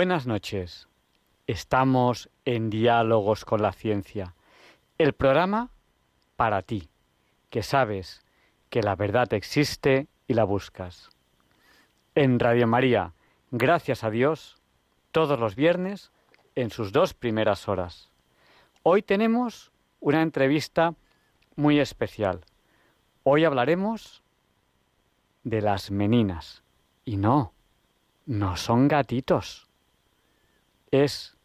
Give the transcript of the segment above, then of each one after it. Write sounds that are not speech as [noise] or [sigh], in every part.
Buenas noches. Estamos en Diálogos con la Ciencia, el programa para ti, que sabes que la verdad existe y la buscas. En Radio María, gracias a Dios, todos los viernes en sus dos primeras horas. Hoy tenemos una entrevista muy especial. Hoy hablaremos de las meninas. Y no, no son gatitos es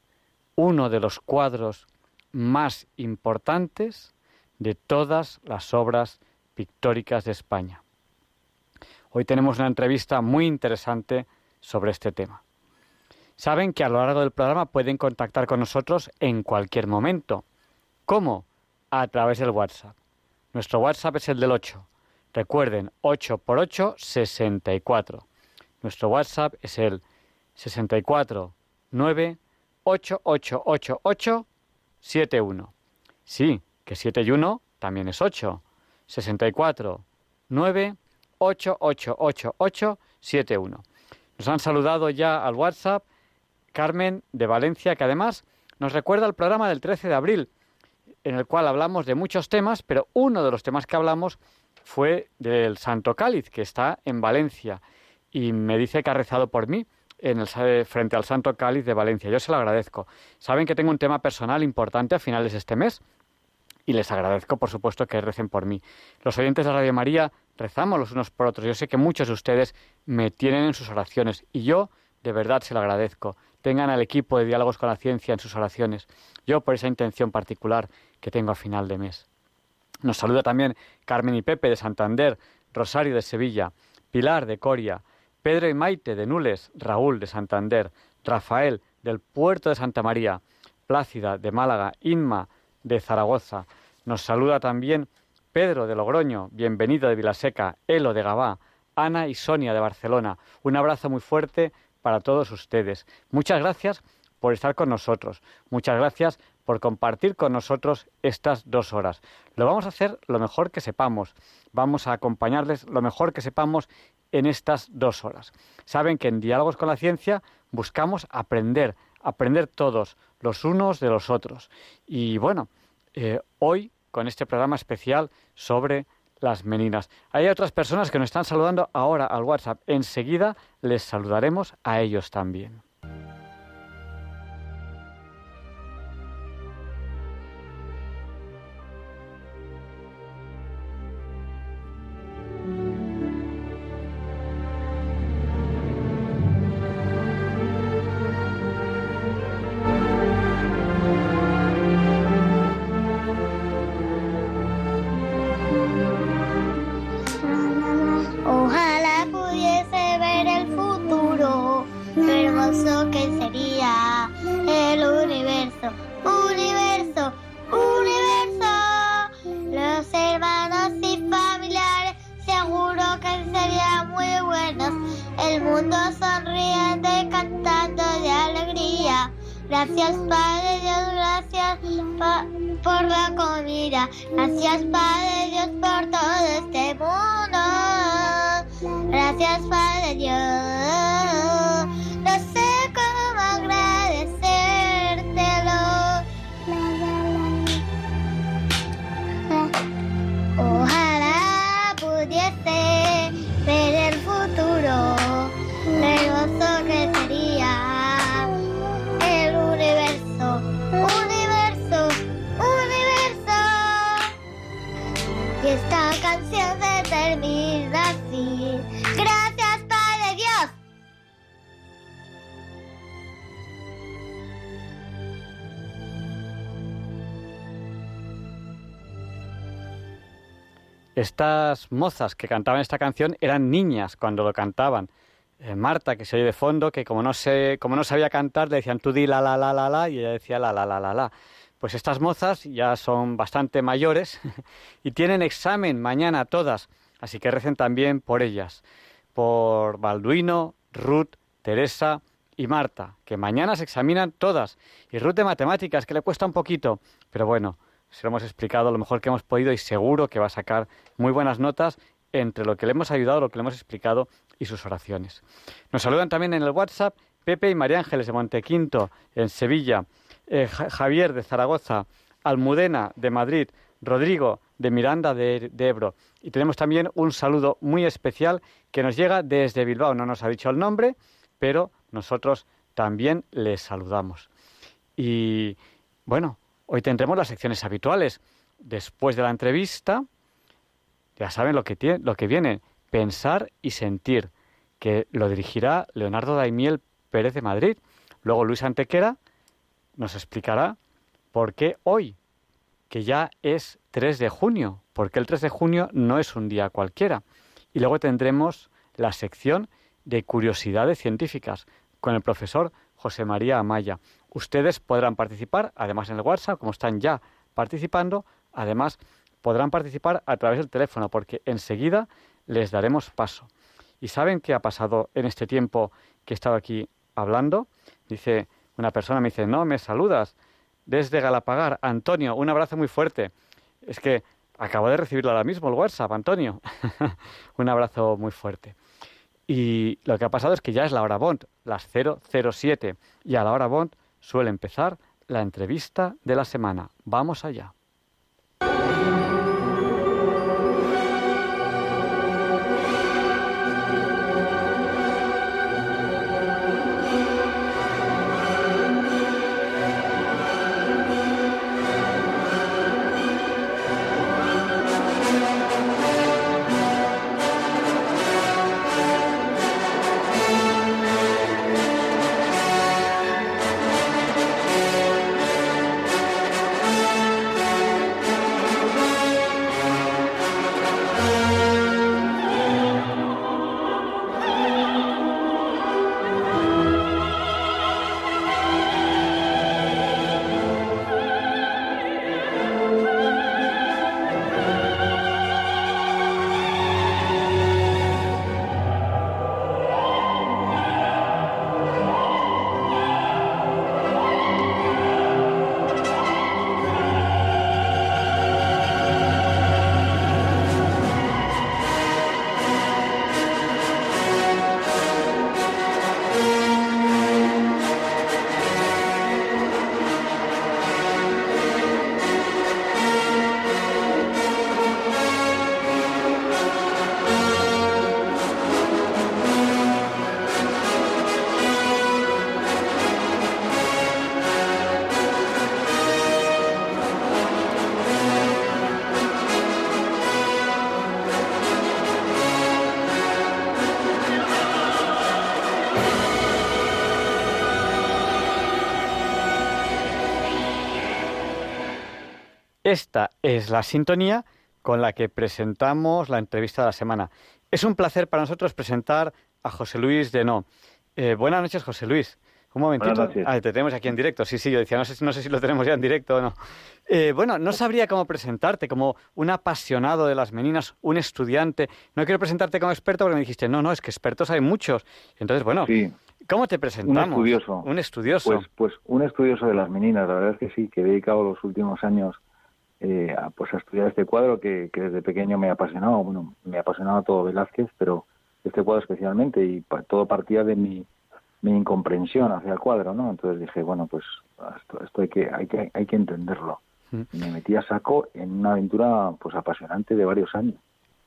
uno de los cuadros más importantes de todas las obras pictóricas de España. Hoy tenemos una entrevista muy interesante sobre este tema. Saben que a lo largo del programa pueden contactar con nosotros en cualquier momento. ¿Cómo? A través del WhatsApp. Nuestro WhatsApp es el del 8. Recuerden, 8 por 8, 64. Nuestro WhatsApp es el 64 9 Sí, que 7 y 1 también es 8. 64 9 Nos han saludado ya al WhatsApp Carmen de Valencia, que además nos recuerda el programa del 13 de abril, en el cual hablamos de muchos temas, pero uno de los temas que hablamos fue del Santo Cáliz, que está en Valencia, y me dice que ha rezado por mí en el, frente al Santo Cáliz de Valencia. Yo se lo agradezco. Saben que tengo un tema personal importante a finales de este mes y les agradezco, por supuesto, que recen por mí. Los oyentes de Radio María rezamos los unos por otros. Yo sé que muchos de ustedes me tienen en sus oraciones y yo de verdad se lo agradezco. Tengan al equipo de diálogos con la ciencia en sus oraciones. Yo por esa intención particular que tengo a final de mes. Nos saluda también Carmen y Pepe de Santander, Rosario de Sevilla, Pilar de Coria, Pedro y Maite de Nules, Raúl de Santander, Rafael del Puerto de Santa María, Plácida de Málaga, Inma de Zaragoza. Nos saluda también Pedro de Logroño, bienvenido de Vilaseca, Elo de Gabá, Ana y Sonia de Barcelona. Un abrazo muy fuerte para todos ustedes. Muchas gracias por estar con nosotros. Muchas gracias por compartir con nosotros estas dos horas. Lo vamos a hacer lo mejor que sepamos. Vamos a acompañarles lo mejor que sepamos en estas dos horas. Saben que en Diálogos con la Ciencia buscamos aprender, aprender todos, los unos de los otros. Y bueno, eh, hoy con este programa especial sobre las meninas. Hay otras personas que nos están saludando ahora al WhatsApp. Enseguida les saludaremos a ellos también. Estas mozas que cantaban esta canción eran niñas cuando lo cantaban. eh, Marta, que se oye de fondo, que como no, sé, como no sabía cantar, le decían tú di la la la la la y ella decía la la la la la. Pues estas mozas ya son bastante mayores [laughs] y tienen examen mañana todas, así que recen también por ellas, por Balduino, Ruth, Teresa y Marta, que mañana se examinan todas. Y Ruth de matemáticas, que le cuesta un poquito, pero bueno, se lo hemos explicado lo mejor que hemos podido y seguro que va a sacar muy buenas notas entre lo que le hemos ayudado, lo que le hemos explicado y sus oraciones. Nos saludan también en el WhatsApp Pepe y María Ángeles de Montequinto, en Sevilla, eh, Javier de Zaragoza, Almudena de Madrid, Rodrigo de Miranda de, de, Ebro. Y tenemos también un saludo muy especial que nos llega desde Bilbao. No nos ha dicho el nombre, pero nosotros también les saludamos. Y bueno, hoy tendremos las secciones habituales. Después de la entrevista, ya saben lo que, tiene, lo que viene, pensar y sentir, que lo dirigirá Leonardo Daimiel Pérez de Madrid. Luego Luis Antequera nos explicará por qué hoy, que ya es 3 de junio, porque el 3 de junio no es un día cualquiera. Y luego tendremos la sección de curiosidades científicas con el profesor José María Amaya. Ustedes podrán participar, además en el WhatsApp, como están ya participando, además podrán participar a través del teléfono, porque enseguida les daremos paso. ¿Y saben qué ha pasado en este tiempo que he estado aquí hablando? Dice una persona, me dice, no, me saludas desde Galapagar. Antonio, un abrazo muy fuerte. Es que acabo de recibirlo ahora mismo, el WhatsApp, Antonio. [laughs] un abrazo muy fuerte. Y lo que ha pasado es que ya es la hora Bond, las 007. Y a la hora Bond suele empezar la entrevista de la semana. Vamos allá. Esta es la sintonía con la que presentamos la entrevista de la semana. Es un placer para nosotros presentar a José Luis Denó. Eh, buenas noches, José Luis. Un momentito. Ah, te tenemos aquí en directo. Sí, sí, yo decía, no sé, no sé si lo tenemos ya en directo o no. Eh, bueno, no sabría cómo presentarte, como un apasionado de las meninas, un estudiante. No quiero presentarte como experto porque me dijiste, no, no, es que expertos hay muchos. Entonces, bueno, ¿cómo te presentamos? Un estudioso. Un estudioso. Pues, pues un estudioso de las meninas, la verdad es que sí, que he dedicado los últimos años eh, a, pues a estudiar este cuadro que, desde pequeño me ha apasionado. Bueno, me ha apasionado todo Velázquez, pero este cuadro especialmente y todo partía de mi, mi incomprensión hacia el cuadro, ¿no? Entonces dije, bueno, pues esto, hay, que, hay, que, hay que entenderlo. Mm. me metí a saco en una aventura pues apasionante de varios años.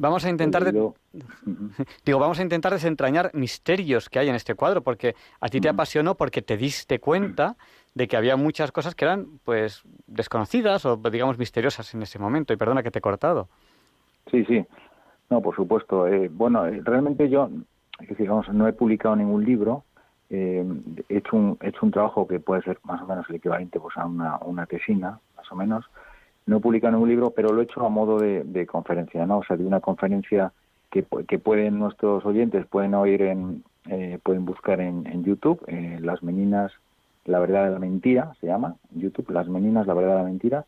Vamos a intentar [laughs] digo, vamos a intentar desentrañar misterios que hay en este cuadro, porque a ti te apasionó porque te diste cuenta de que había muchas cosas que eran pues desconocidas o digamos misteriosas en ese momento. Y perdona que te he cortado. Sí, sí. No, por supuesto. Eh, bueno, eh, realmente yo, digamos, no he publicado ningún libro. Eh, he, hecho un, he hecho un trabajo que puede ser más o menos el equivalente pues, a una, una tesina, más o menos. No he publicado ningún libro, pero lo he hecho a modo de, conferencia, ¿no? O sea, de una conferencia que, que pueden nuestros oyentes pueden oír en, eh, pueden buscar en, en YouTube eh, Las Meninas, la verdad de la mentira, se llama, YouTube, Las Meninas, la verdad de la mentira,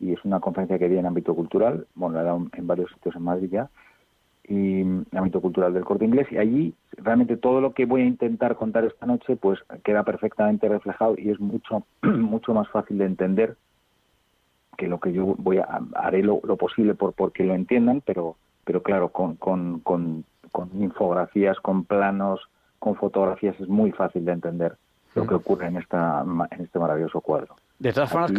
y es una conferencia que di en ámbito cultural, bueno, la he dado en varios sitios en Madrid ya, y en ámbito cultural del corte inglés, y allí realmente todo lo que voy a intentar contar esta noche, pues queda perfectamente reflejado y es mucho, [clears throat] mucho más fácil de entender que lo que yo voy a haré lo, posible por porque lo entiendan, pero pero claro, con, con, con, con infografías, con planos, con fotografías es muy fácil de entender lo que ocurre en, esta, en este maravilloso cuadro. De todas formas,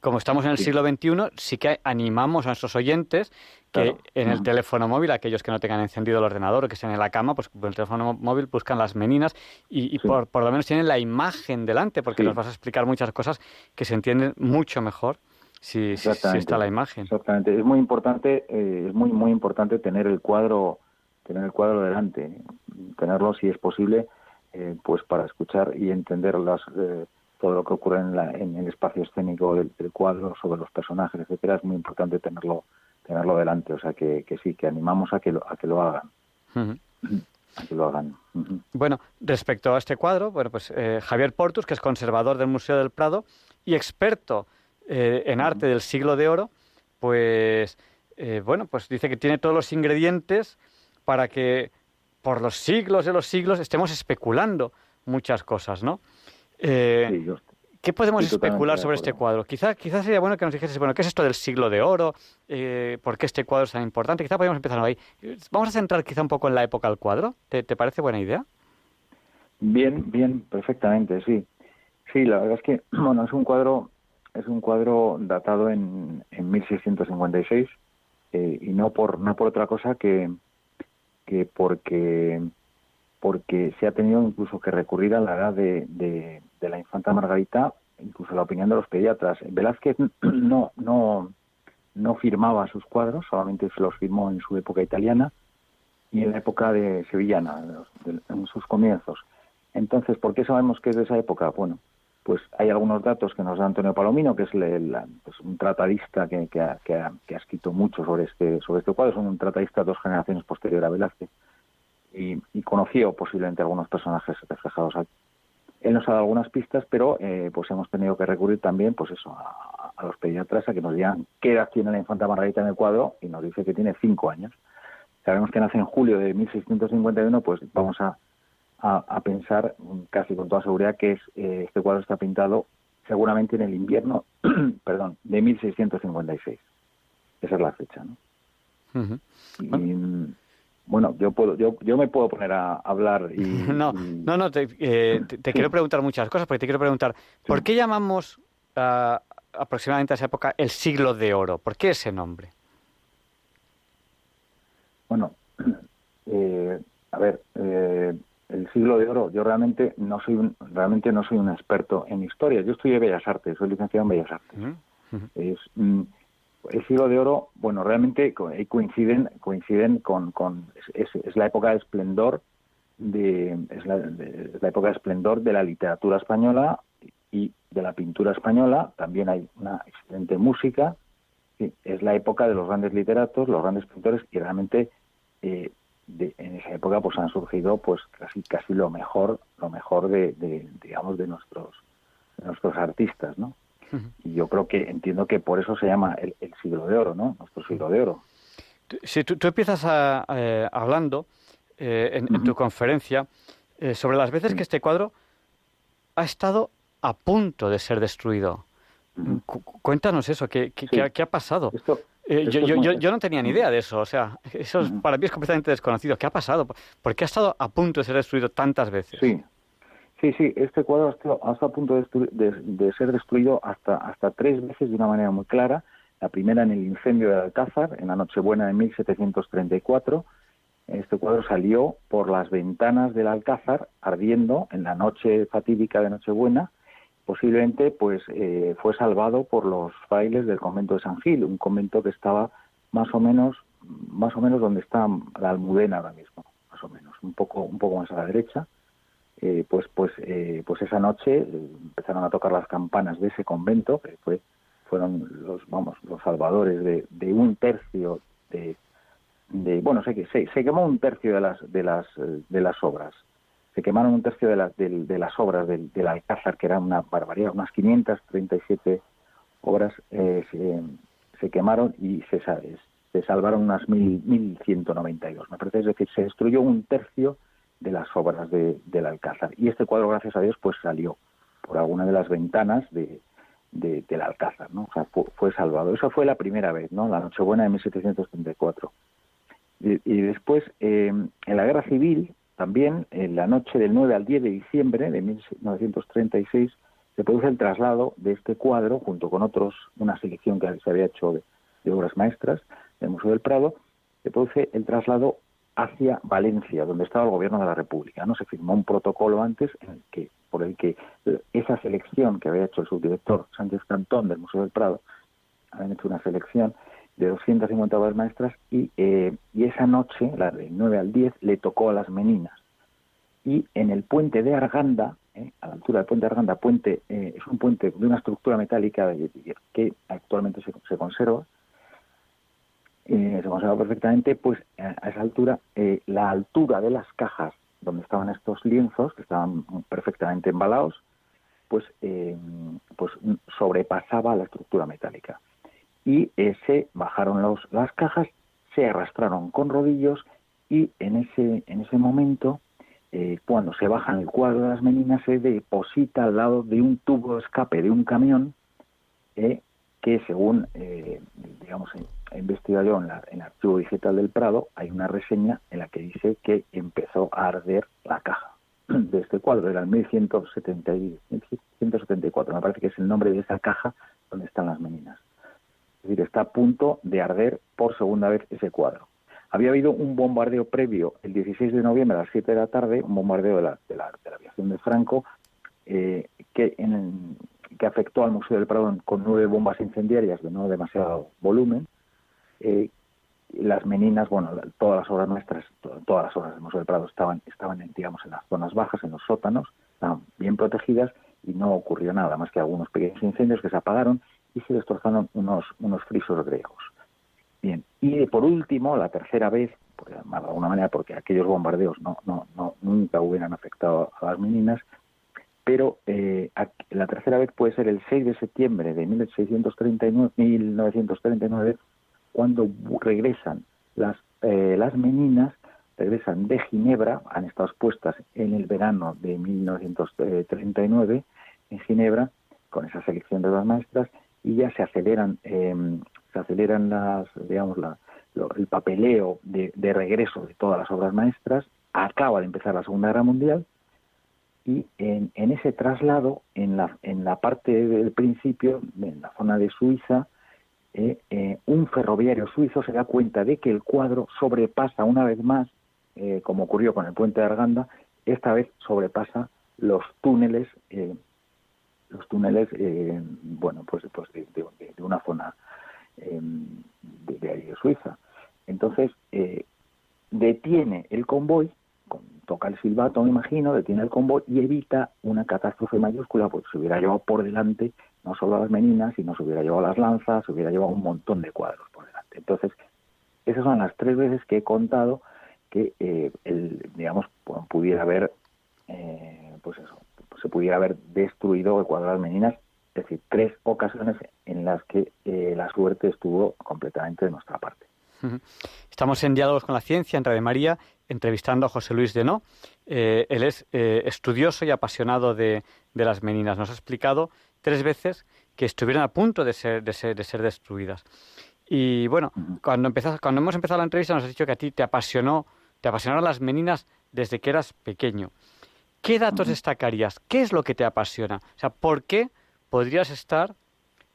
como, estamos en el siglo XXI, sí que animamos a nuestros oyentes que en el teléfono móvil, aquellos que no tengan encendido el ordenador o que estén en la cama, pues con el teléfono móvil buscan las meninas y, por, por, lo menos tienen la imagen delante, porque nos vas a explicar muchas cosas que se entienden mucho mejor si, está la imagen. Exactamente. Es muy importante, eh, es muy muy importante tener el cuadro, tener el cuadro delante, tenerlo si es posible, eh, pues para escuchar y entender las, eh, todo lo que ocurre en, la, en el espacio escénico del, cuadro, sobre los personajes, etcétera. Es muy importante tenerlo tenerlo delante. O sea que, que sí, que animamos a que lo, a que lo hagan. A que lo hagan. Bueno, respecto a este cuadro, bueno, pues Javier Portus, que es conservador del Museo del Prado y experto eh, en arte del siglo de oro, pues eh, bueno, pues dice que tiene todos los ingredientes para que por los siglos de los siglos estemos especulando muchas cosas, ¿no? Eh, ¿Qué podemos especular sobre este cuadro? Quizá, quizás sería bueno que nos dijese, bueno, ¿qué es esto del siglo de oro? ¿Por qué este cuadro es tan importante? Quizá podríamos empezar ahí. Vamos a centrar quizá un poco en la época del cuadro. ¿Te, te parece buena idea? Bien, bien, perfectamente, sí. Sí, la verdad es que, [clears throat] bueno, es un cuadro es un cuadro datado en, en 1656 eh, y no por no por otra cosa que, que porque porque se ha tenido incluso que recurrir a la edad de, de, la infanta Margarita, incluso la opinión de los pediatras. Velázquez [clears throat] no no no firmaba sus cuadros, solamente se los firmó en su época italiana y en la época de sevillana, en sus comienzos. Entonces, ¿por qué sabemos que es de esa época? Bueno, pues hay algunos datos que nos da Antonio Palomino, que es pues, un tratadista que, ha, escrito mucho sobre este, sobre este cuadro, es un tratadista dos generaciones posterior a Velázquez, y, conoció posiblemente algunos personajes reflejados aquí. Él nos ha dado algunas pistas, pero eh, pues hemos tenido que recurrir también pues eso, a, los pediatras a que nos digan qué edad tiene la infanta Margarita en el cuadro, y nos dice que tiene cinco años. Sabemos que nace en julio de 1651, pues vamos a a, pensar casi con toda seguridad que es, eh, este cuadro está pintado seguramente en el invierno, [clears throat] perdón, de 1656. Esa es la fecha, ¿no? y, bueno, yo puedo, yo, yo me puedo poner a hablar y... [laughs] no, no, no, te, eh, te, quiero preguntar muchas cosas, porque te quiero preguntar, ¿por qué llamamos aproximadamente a esa época el siglo de oro? ¿Por qué ese nombre? Bueno, [clears throat] eh, a ver, eh, el siglo de oro. Yo realmente no soy un, realmente no soy un experto en historia. Yo estudié Bellas Artes, soy licenciado en Bellas Artes. Es mm, el siglo de oro, bueno, realmente coinciden coinciden con, con es, es la época de esplendor de es la, la época de esplendor de la literatura española y de la pintura española. También hay una excelente música. es la época de los grandes literatos, los grandes pintores y realmente eh, en esa época pues han surgido pues casi casi lo mejor lo mejor de, digamos de nuestros nuestros artistas no y yo creo que entiendo que por eso se llama el, siglo de oro no nuestro siglo de oro. Si tú, empiezas eh, hablando eh, en, tu conferencia eh, sobre las veces que este cuadro ha estado a punto de ser destruido. Cuéntanos eso qué, qué, ha pasado eh, yo, yo, yo, no tenía ni idea de eso, o sea, eso para mí es completamente desconocido. ¿Qué ha pasado? ¿Por qué ha estado a punto de ser destruido tantas veces? Sí, sí, sí, este cuadro ha estado, a punto de, ser destruido hasta, hasta tres veces de una manera muy clara. La primera en el incendio de Alcázar, en la Nochebuena de 1734. Este cuadro salió por las ventanas del Alcázar ardiendo en la noche fatídica de Nochebuena posiblemente pues eh, fue salvado por los frailes del convento de San Gil, un convento que estaba más o menos más o menos donde está la Almudena ahora mismo, más o menos, un poco un poco más a la derecha. Eh, pues pues eh, pues esa noche empezaron a tocar las campanas de ese convento que fue fueron los vamos los salvadores de, de un tercio de, de bueno sé que se, se quemó un tercio de las de las de las obras se quemaron un tercio de, de, las obras del, Alcázar, que era una barbaridad, unas 537 obras eh, se, quemaron y se, se salvaron unas 1.192, me parece. Es decir, se destruyó un tercio de las obras del Alcázar. Y este cuadro, gracias a Dios, pues salió por alguna de las ventanas de, del Alcázar, ¿no? O sea, fue, salvado. Esa fue la primera vez, ¿no? La Nochebuena de 1734. Y, y después, eh, en la Guerra Civil, también, en la noche del 9 al 10 de diciembre de 1936, se produce el traslado de este cuadro, junto con otros, una selección que se había hecho de, de obras maestras del Museo del Prado, se produce el traslado hacia Valencia, donde estaba el gobierno de la República. No se firmó un protocolo antes en el que, por el que esa selección que había hecho el subdirector Sánchez Cantón del Museo del Prado, habían hecho una selección de 250 obras maestras y, eh, y esa noche, la del 9 al 10, le tocó a las Meninas. Y en el puente de Arganda, eh, a la altura del puente de Arganda, puente, eh, es un puente de una estructura metálica que actualmente se, se conserva, eh, se conserva perfectamente, pues a esa altura, eh, la altura de las cajas donde estaban estos lienzos, que estaban perfectamente embalados, pues, pues sobrepasaba la estructura metálica. Y se bajaron los, las cajas, se arrastraron con rodillos y en ese, en ese momento, cuando se bajan el cuadro de las meninas, se deposita al lado de un tubo de escape de un camión que según, digamos, he investigado yo en, el archivo digital del Prado, hay una reseña en la que dice que empezó a arder la caja [clears throat] de este cuadro, era el 1174, me parece que es el nombre de esa caja donde están las meninas. Es decir, está a punto de arder por segunda vez ese cuadro. Había habido un bombardeo previo el 16 de noviembre a las 7 de la tarde, un bombardeo de la, de la, aviación de Franco, eh, que, en, que afectó al Museo del Prado con nueve bombas incendiarias de no demasiado volumen, eh, las meninas, bueno, todas las obras nuestras, todas las obras del Museo del Prado estaban, estaban en, digamos, en las zonas bajas, en los sótanos, estaban bien protegidas y no ocurrió nada más que algunos pequeños incendios que se apagaron y se destrozaron unos, unos frisos griegos. Bien, y por último, la tercera vez, de alguna manera, porque aquellos bombardeos no, no, nunca hubieran afectado a las meninas, pero eh, la tercera vez puede ser el 6 de septiembre de 1639, 1939 cuando regresan las, eh, las meninas, regresan de Ginebra, han estado expuestas en el verano de 1939 en Ginebra, con esa selección de las maestras, y ya se aceleran, em, se aceleran las, digamos, la, el papeleo de, regreso de todas las obras maestras, acaba de empezar la Segunda Guerra Mundial, y en, en, ese traslado, en la, en la parte del principio, en la zona de Suiza, eh, eh, un ferroviario suizo se da cuenta de que el cuadro sobrepasa una vez más, eh, como ocurrió con el puente de Arganda, esta vez sobrepasa los túneles, los túneles, bueno, pues, pues de, una zona de, de, Suiza. Entonces, detiene el convoy, toca el silbato, me imagino, detiene el convoy y evita una catástrofe mayúscula, porque se hubiera llevado por delante no solo las meninas, sino se hubiera llevado las lanzas, se hubiera llevado un montón de cuadros por delante. Entonces, esas son las tres veces que he contado que, eh, el, digamos, pudiera haber, eh, pues eso, se pudiera haber destruido el cuadro de las meninas, es decir, tres ocasiones en las que eh, la suerte estuvo completamente de nuestra parte. Estamos en Diálogos con la Ciencia, en Radio María, entrevistando a José Luis Denó. Eh, él es estudioso y apasionado de, de, las meninas. Nos ha explicado tres veces que estuvieron a punto de ser, de ser, de ser destruidas. Y bueno, cuando, cuando hemos empezado la entrevista nos has dicho que a ti te apasionó, te apasionaron las meninas desde que eras pequeño. ¿Qué datos destacarías? ¿Qué es lo que te apasiona? O sea, ¿por qué podrías estar,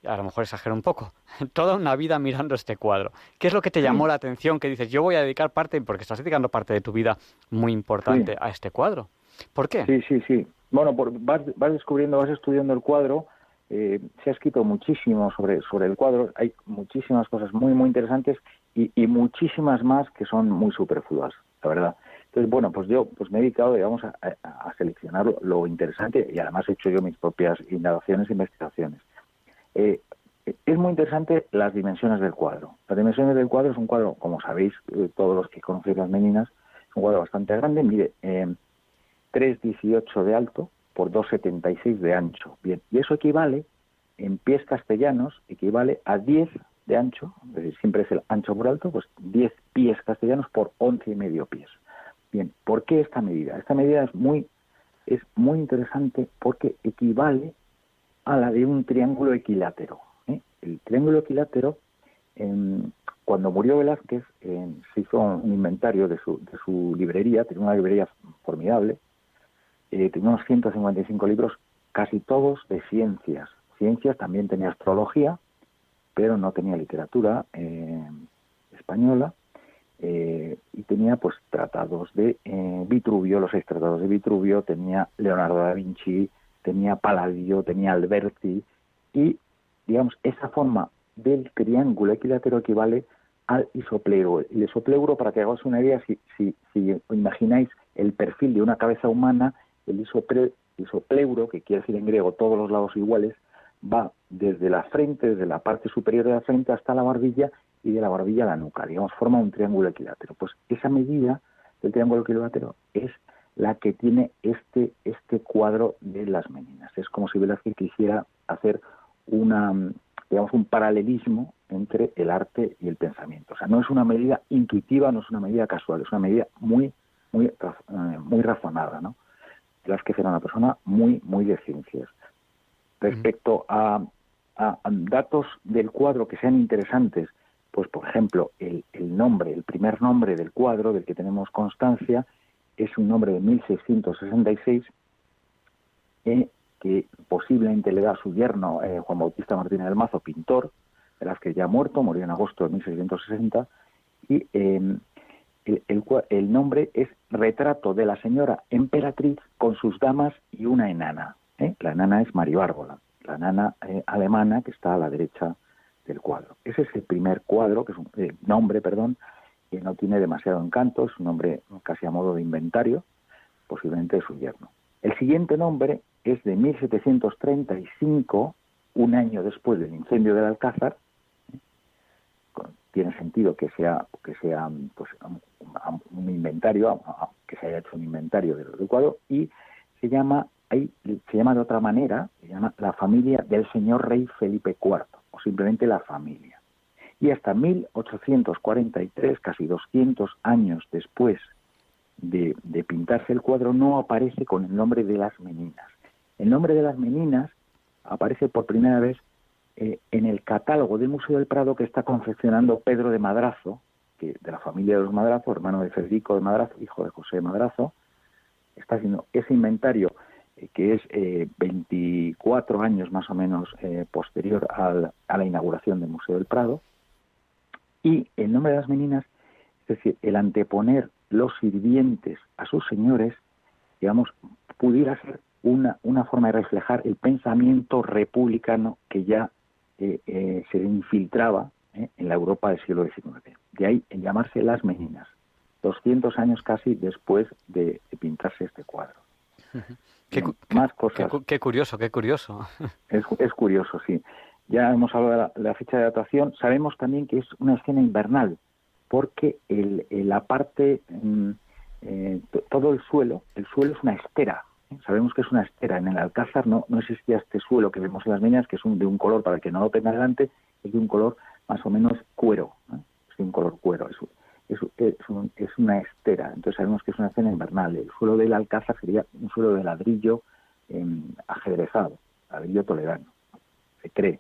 a lo mejor exagero un poco, [laughs] toda una vida mirando este cuadro? ¿Qué es lo que te llamó la atención? Que dices, yo voy a dedicar parte, porque estás dedicando parte de tu vida muy importante a este cuadro. ¿Por qué? Sí, sí, sí. Bueno, por, vas, vas descubriendo, vas estudiando el cuadro eh, se ha escrito muchísimo sobre, sobre el cuadro, hay muchísimas cosas muy, muy interesantes y, muchísimas más que son muy superfluas, la verdad. Entonces, bueno, pues yo pues me he dedicado, digamos, a, seleccionar lo, interesante y además he hecho yo mis propias indagaciones e investigaciones. Eh, es muy interesante las dimensiones del cuadro. Las dimensiones del cuadro es un cuadro, como sabéis, eh, todos los que conocéis las meninas, es un cuadro bastante grande, mide 3,18 de alto por 2,76 de ancho. Bien, y eso equivale, en pies castellanos, equivale a 10 de ancho, es decir, siempre es el ancho por alto, pues 10 pies castellanos por 11 y medio pies. Bien, ¿por qué esta medida? Esta medida es muy, es muy interesante porque equivale a la de un triángulo equilátero. ¿eh? El triángulo equilátero, cuando murió Velázquez, se hizo un inventario de su, de su librería, tenía una librería formidable, eh, tenía unos 155 libros, casi todos de ciencias. Ciencias también tenía astrología, pero no tenía literatura eh, española eh, y tenía pues tratados de eh, Vitruvio, los seis tratados de Vitruvio, tenía Leonardo da Vinci, tenía Palladio, tenía Alberti y digamos esa forma del triángulo equilátero equivale al isopleuro. El isopleuro, para que hagáis una idea, si, si, si imagináis el perfil de una cabeza humana, el isopleuro, que quiere decir en griego todos los lados iguales, va desde la frente, desde la parte superior de la frente hasta la barbilla y de la barbilla a la nuca, digamos, forma un triángulo equilátero. Pues esa medida del triángulo equilátero es la que tiene este, este cuadro de las meninas. Es como si Velázquez quisiera hacer una, digamos, un paralelismo entre el arte y el pensamiento. O sea, no es una medida intuitiva, no es una medida casual, es una medida muy, muy, eh, muy razonada, ¿no? Velázquez era una persona muy, muy de ciencias. Respecto a, datos del cuadro que sean interesantes, pues por ejemplo, el, nombre, el primer nombre del cuadro del que tenemos constancia es un nombre de 1666 eh, que posiblemente le da a su yerno eh, Juan Bautista Martínez del Mazo, pintor, que ya muerto, murió en agosto de 1660, y em, el, nombre es Retrato de la señora emperatriz con sus damas y una enana. ¿eh? La enana es Maribárgola, la enana alemana que está a la derecha del cuadro. Ese es el primer cuadro, que es un eh, nombre, perdón, que no tiene demasiado encanto, es un nombre casi a modo de inventario, posiblemente de su yerno. El siguiente nombre es de 1735, un año después del incendio del Alcázar. Tiene sentido que sea que sea pues, un inventario, que se haya hecho un inventario del cuadro y se llama ahí se llama de otra manera, se llama la familia del señor rey Felipe IV, o simplemente la familia. Y hasta 1843, casi 200 años después de, pintarse el cuadro, no aparece con el nombre de las meninas. El nombre de las meninas aparece por primera vez eh, en el catálogo del Museo del Prado que está confeccionando Pedro de Madrazo, que, de la familia de los Madrazo, hermano de Federico de Madrazo, hijo de José de Madrazo, está haciendo ese inventario que es 24 eh, años más o menos eh, posterior a la inauguración del Museo del Prado. Y el nombre de las meninas, es decir, el anteponer los sirvientes a sus señores, digamos, pudiera ser una, una forma de reflejar el pensamiento republicano que ya se infiltraba en la Europa del siglo XIX. De ahí en llamarse las meninas, 200 años casi después de, pintarse este cuadro. [laughs] Qué, más cosas. Qué, curioso, qué curioso. [laughs] Es, es, curioso, sí. Ya hemos hablado de la, fecha de datación. Sabemos también que es una escena invernal, porque el, la parte, mm, eh, todo el suelo, el suelo es una estera. ¿eh? Sabemos que es una estera. En el Alcázar no, no existía este suelo que vemos en las minas, que es un, de un color, para el que no lo tenga delante, es de un color más o menos cuero. ¿eh? Es de un color cuero. Es, es, una estera, entonces sabemos que es una escena invernal. El suelo del Alcázar sería un suelo de ladrillo eh, ajedrezado, ladrillo toledano, se cree.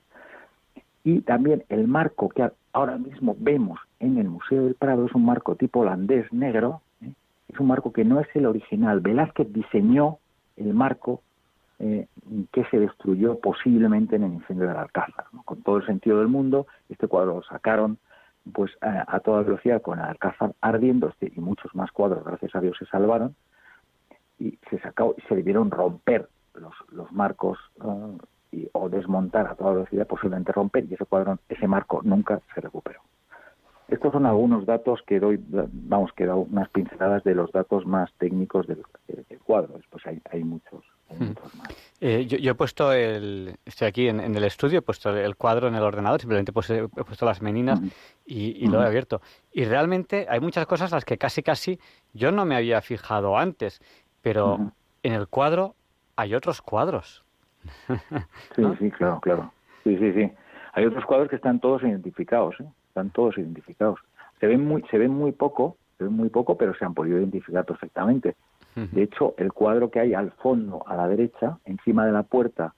Y también el marco que ahora mismo vemos en el Museo del Prado es un marco tipo holandés negro, ¿eh? es un marco que no es el original. Velázquez diseñó el marco eh, que se destruyó posiblemente en el incendio del Alcázar. Con todo el sentido del mundo, este cuadro lo sacaron pues a, toda velocidad con Alcázar ardiendo este, y muchos más cuadros, gracias a Dios, se salvaron y se sacó se debieron romper los, los marcos uh, y, o desmontar a toda velocidad, posiblemente romper y ese cuadro, ese marco nunca se recuperó. Estos son algunos datos que doy, vamos, que doy unas pinceladas de los datos más técnicos del, cuadro. Después hay, hay muchos, eh, yo, he puesto el, estoy aquí en, el estudio, he puesto el cuadro en el ordenador, simplemente he, puesto las meninas y, lo he abierto. Y realmente hay muchas cosas las que casi casi yo no me había fijado antes, pero en el cuadro hay otros cuadros. [laughs] sí, sí, claro, claro. Sí, sí, sí. Hay otros cuadros que están todos identificados, ¿eh? están todos identificados. Se ven muy, se ven muy poco, se ven muy poco, pero se han podido identificar perfectamente. De hecho, el cuadro que hay al fondo, a la derecha, encima de la puerta,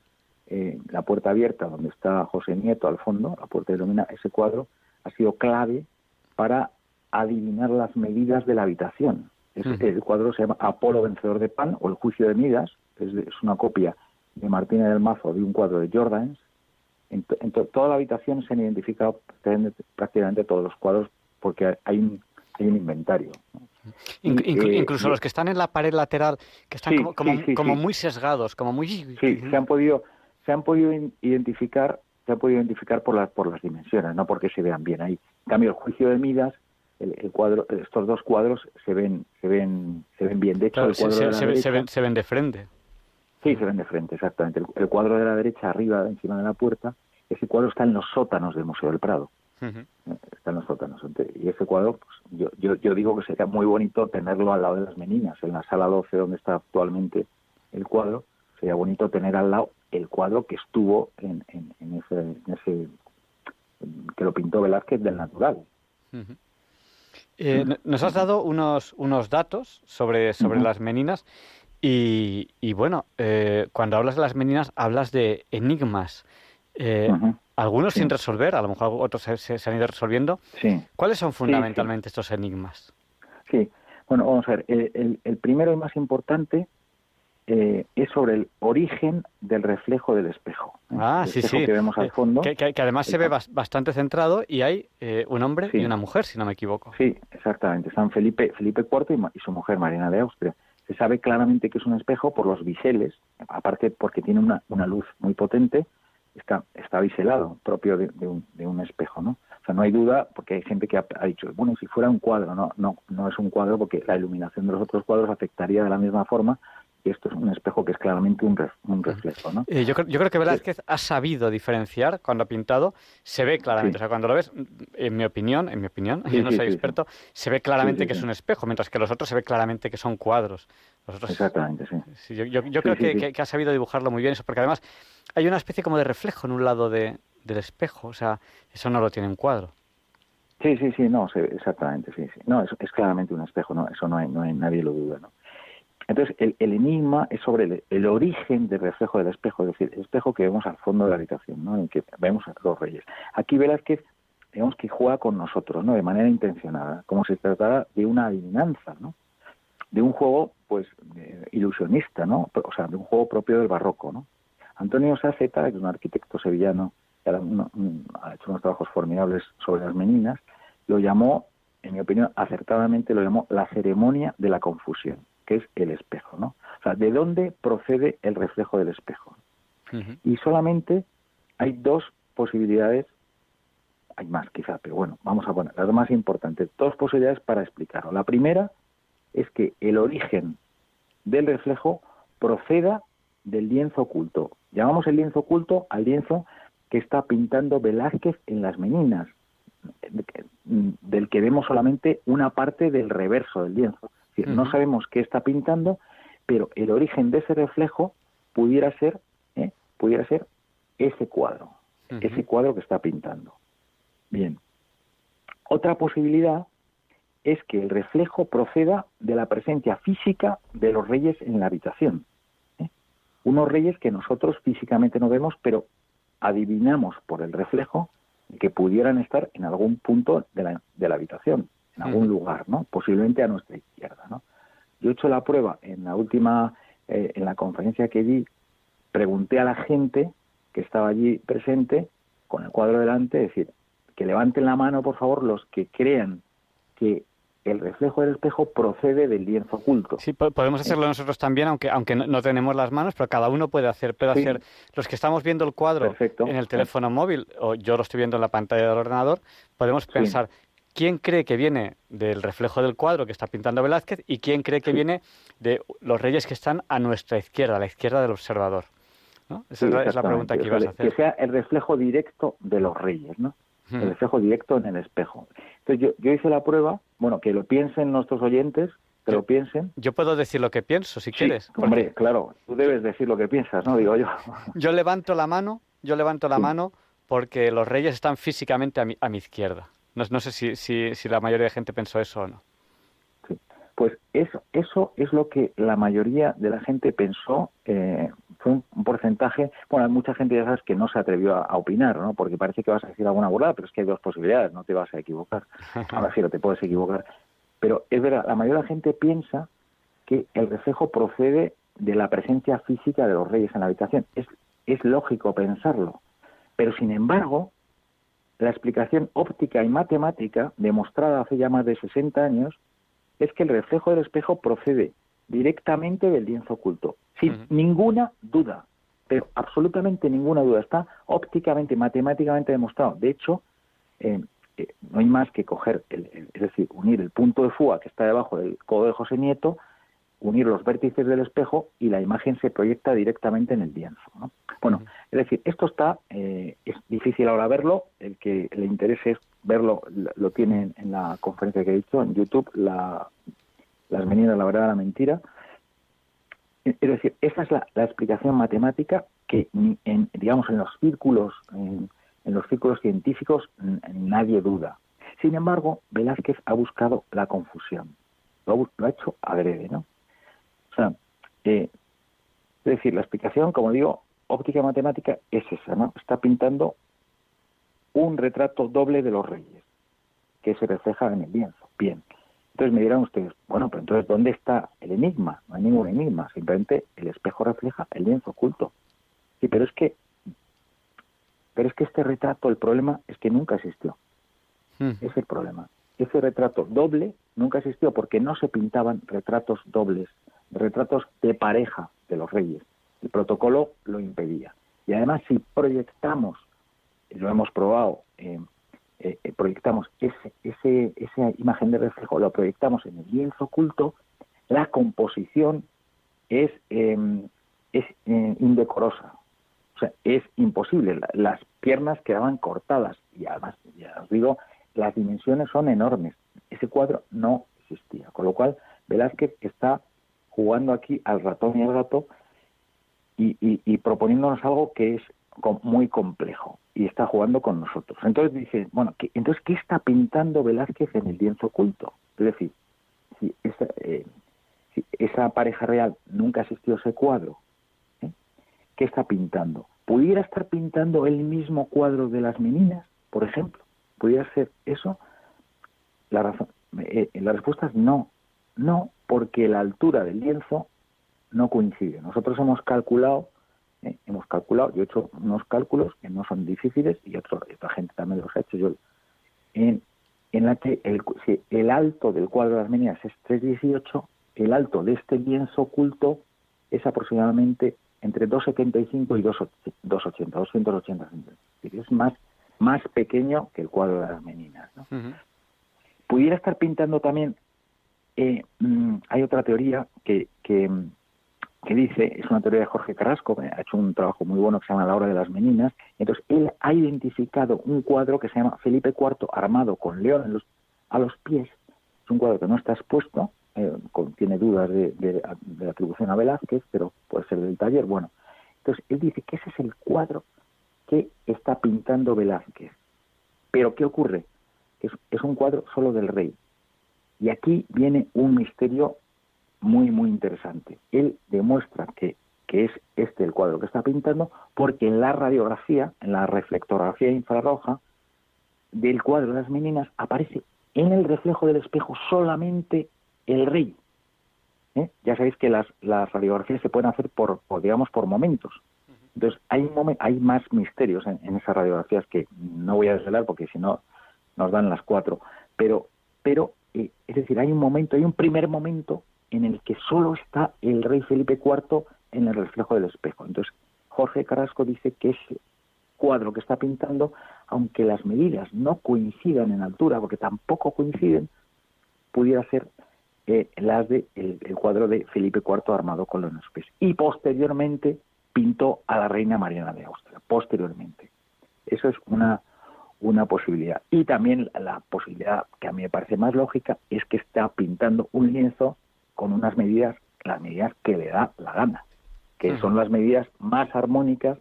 eh, la puerta abierta, donde está José Nieto al fondo, la puerta ilumina, ese cuadro ha sido clave para adivinar las medidas de la habitación. El cuadro se llama Apolo vencedor de pan o el juicio de Midas, es, es una copia de Martínez del Mazo de un cuadro de Jordans. En, toda la habitación se han identificado prácticamente todos los cuadros porque hay un, hay un inventario. Eh, incluso los que están en la pared lateral, que están como, muy sesgados, como muy... Sí, se han podido, se han podido identificar se han podido identificar por las por las dimensiones, no porque se vean bien ahí. En cambio, el juicio de Midas, el, cuadro, estos dos cuadros se ven se ven se ven bien. De hecho, el cuadro se, de la se, ven, se ven de frente. Sí, se ven de frente, exactamente. El, cuadro de la derecha, arriba, encima de la puerta, ese cuadro está en los sótanos del Museo del Prado. Está en los sótanos. Y ese cuadro, pues, yo, yo, yo digo que sería muy bonito tenerlo al lado de las meninas, en la sala 12 donde está actualmente el cuadro. Sería bonito tener al lado el cuadro que estuvo en, en, ese, que lo pintó Velázquez del natural. Eh, nos has dado unos, unos datos sobre, sobre las meninas y, y bueno, eh, cuando hablas de las meninas hablas de enigmas. Eh, algunos sin resolver, a lo mejor otros se, han ido resolviendo. Sí. ¿Cuáles son fundamentalmente estos enigmas? Sí, bueno, vamos a ver. El, el, primero y más importante eh, es sobre el origen del reflejo del espejo. Ah, sí, sí. Que vemos al fondo. Que, además se ve bastante centrado y hay eh, un hombre y una mujer, si no me equivoco. Sí, exactamente. Están Felipe, Felipe IV y, su mujer Marina de Austria. Se sabe claramente que es un espejo por los biseles, aparte porque tiene una, una luz muy potente está, está biselado, propio de, un, de, un, espejo, ¿no? O sea, no hay duda, porque hay gente que ha, dicho, bueno, si fuera un cuadro, no, no, no es un cuadro porque la iluminación de los otros cuadros afectaría de la misma forma y esto es un espejo que es claramente un, un reflejo, ¿no? Eh, yo, creo, yo creo que Velázquez ha sabido diferenciar cuando ha pintado, se ve claramente, o sea, cuando lo ves, en mi opinión, en mi opinión, [laughs] yo no soy experto, se ve claramente que es un espejo, mientras que los otros se ve claramente que son cuadros. Exactamente, sí. yo, yo, creo que, que, ha sabido dibujarlo muy bien eso, porque además hay una especie como de reflejo en un lado de, del espejo, o sea, eso no lo tiene en cuadro. Sí, sí, sí, no, exactamente, sí, sí. No, es, es claramente un espejo, no, eso no hay, no hay, nadie lo duda, ¿no? Entonces, el, enigma es sobre el, origen del reflejo del espejo, es decir, el espejo que vemos al fondo de la habitación, ¿no? en que vemos a los reyes. Aquí Velázquez, digamos que juega con nosotros, ¿no? de manera intencionada, como si tratara de una adivinanza, ¿no? de un juego pues ilusionista, ¿no? o sea, de un juego propio del barroco. ¿no? Antonio Saceta, que es un arquitecto sevillano, que ha hecho unos trabajos formidables sobre las meninas, lo llamó, en mi opinión, acertadamente lo llamó la ceremonia de la confusión que es el espejo, ¿no? O sea, ¿de dónde procede el reflejo del espejo? Y solamente hay dos posibilidades, hay más quizá, pero bueno, vamos a poner las más importantes, dos posibilidades para explicarlo. La primera es que el origen del reflejo proceda del lienzo oculto. Llamamos el lienzo oculto al lienzo que está pintando Velázquez en las meninas, del que vemos solamente una parte del reverso del lienzo no sabemos qué está pintando, pero el origen de ese reflejo pudiera ser, ¿eh? pudiera ser ese cuadro, ese cuadro que está pintando. Bien. Otra posibilidad es que el reflejo proceda de la presencia física de los reyes en la habitación. Unos reyes que nosotros físicamente no vemos, pero adivinamos por el reflejo que pudieran estar en algún punto de la, de la habitación en algún lugar, ¿no? Posiblemente a nuestra izquierda, ¿no? Yo he hecho la prueba en la última, eh, en la conferencia que di, pregunté a la gente que estaba allí presente, con el cuadro delante, decir, que levanten la mano, por favor, los que crean que el reflejo del espejo procede del lienzo oculto. Sí, podemos hacerlo nosotros también, aunque aunque no, tenemos las manos, pero cada uno puede hacer, puede hacer. Los que estamos viendo el cuadro en el teléfono móvil o yo lo estoy viendo en la pantalla del ordenador, podemos pensar quién cree que viene del reflejo del cuadro que está pintando Velázquez y quién cree que viene de los reyes que están a nuestra izquierda, a la izquierda del observador. ¿no? Esa es, la, pregunta que ibas a hacer. Que sea el reflejo directo de los reyes, ¿no? El reflejo directo en el espejo. Entonces yo, yo hice la prueba, bueno, que lo piensen nuestros oyentes, que lo piensen. Yo puedo decir lo que pienso, si quieres. Hombre, claro, tú debes decir lo que piensas, ¿no? Digo yo. [laughs] Yo levanto la mano, yo levanto la mano porque los reyes están físicamente a mi, a mi izquierda. No, no sé si, si, si, la mayoría de gente pensó eso o no. Pues eso, eso es lo que la mayoría de la gente pensó. Eh, fue un porcentaje. Bueno, hay mucha gente, ya sabes, que no se atrevió a, a, opinar, ¿no? Porque parece que vas a decir alguna burrada, pero es que hay dos posibilidades, no te vas a equivocar. [laughs] Ahora sí, no te puedes equivocar. Pero es verdad, la mayoría de la gente piensa que el reflejo procede de la presencia física de los reyes en la habitación. Es, es lógico pensarlo. Pero sin embargo, la explicación óptica y matemática, demostrada hace ya más de 60 años, es que el reflejo del espejo procede directamente del lienzo oculto, sin uh -huh. ninguna duda, pero absolutamente ninguna duda. Está ópticamente y matemáticamente demostrado. De hecho, eh, eh, no hay más que coger, el, el, es decir, unir el punto de fuga que está debajo del codo de José Nieto, unir los vértices del espejo y la imagen se proyecta directamente en el lienzo. ¿no? Bueno, es decir, esto está, eh, es difícil ahora verlo, el que le interese verlo lo tiene en la conferencia que he dicho en YouTube, la, las meninas, la verdad, la mentira. Es decir, esa es la, la explicación matemática que, en, digamos, en los círculos, en, en los círculos científicos nadie duda. Sin embargo, Velázquez ha buscado la confusión. Lo ha, lo ha hecho adrede, ¿no? O sea, eh, es decir, la explicación, como digo, óptica matemática es esa, ¿no? Está pintando un retrato doble de los reyes, que se refleja en el lienzo. Bien. Entonces me dirán ustedes, bueno, pero entonces, ¿dónde está el enigma? No hay ningún enigma, simplemente el espejo refleja el lienzo oculto. Sí, pero es que pero es que este retrato, el problema es que nunca existió. Mm. Es el problema. Ese retrato doble nunca existió porque no se pintaban retratos dobles, retratos de pareja de los reyes. El protocolo lo impedía. Y además, si proyectamos, lo hemos probado, eh, eh, proyectamos ese, ese, esa imagen de reflejo, lo proyectamos en el lienzo oculto, la composición es, eh, es indecorosa, o sea, es imposible. Las piernas quedaban cortadas y además, ya os digo, las dimensiones son enormes. Ese cuadro no existía. Con lo cual, Velázquez está jugando aquí al ratón y al gato y, y, proponiéndonos algo que es muy complejo y está jugando con nosotros. Entonces dice, bueno, ¿qué, entonces, ¿qué está pintando Velázquez en el lienzo oculto? Es decir, si esa, eh, si esa pareja real nunca asistió a ese cuadro, ¿qué está pintando? ¿Pudiera estar pintando el mismo cuadro de las meninas, por ejemplo? ¿Pudiera ser eso? La, razón, eh, la respuesta es no. No, porque la altura del lienzo no coincide. Nosotros hemos calculado, eh, hemos calculado, yo he hecho unos cálculos que no son difíciles y otro, otra gente también los ha hecho. Yo, en, en la que el, si el alto del cuadro de las meninas es 3,18, el alto de este lienzo oculto es aproximadamente entre 2,75 y 2,80, 280 centímetros. Es más, más pequeño que el cuadro de las meninas. ¿no? Uh -huh. Pudiera estar pintando también, eh, mmm, hay otra teoría que, que, que, dice, es una teoría de Jorge Carrasco, ha hecho un trabajo muy bueno que se llama La hora de las meninas, entonces él ha identificado un cuadro que se llama Felipe IV armado con león los, a los pies, es un cuadro que no está expuesto, eh, tiene dudas de, de, de, la atribución a Velázquez, pero puede ser del taller. Bueno, entonces él dice que ese es el cuadro que está pintando Velázquez. Pero ¿qué ocurre? Es, es un cuadro solo del rey. Y aquí viene un misterio muy, muy interesante. Él demuestra que, que es este el cuadro que está pintando porque en la radiografía, en la reflectografía infrarroja del cuadro de las meninas, aparece en el reflejo del espejo solamente el rey. ¿Eh? Ya sabéis que las, las, radiografías se pueden hacer por, digamos, por momentos. Entonces, hay, momen, hay más misterios en, en, esas radiografías que no voy a desvelar porque si no nos dan las cuatro. Pero, pero eh, es decir, hay un momento, hay un primer momento en el que solo está el rey Felipe IV en el reflejo del espejo. Entonces, Jorge Carrasco dice que ese cuadro que está pintando, aunque las medidas no coincidan en altura, porque tampoco coinciden, pudiera ser eh, las de el, el, cuadro de Felipe IV armado con los pies. Y posteriormente pintó a la reina Mariana de Austria, posteriormente. Eso es una, una posibilidad. Y también la posibilidad que a mí me parece más lógica es que está pintando un lienzo con unas medidas, las medidas que le da la gana, que son las medidas más armónicas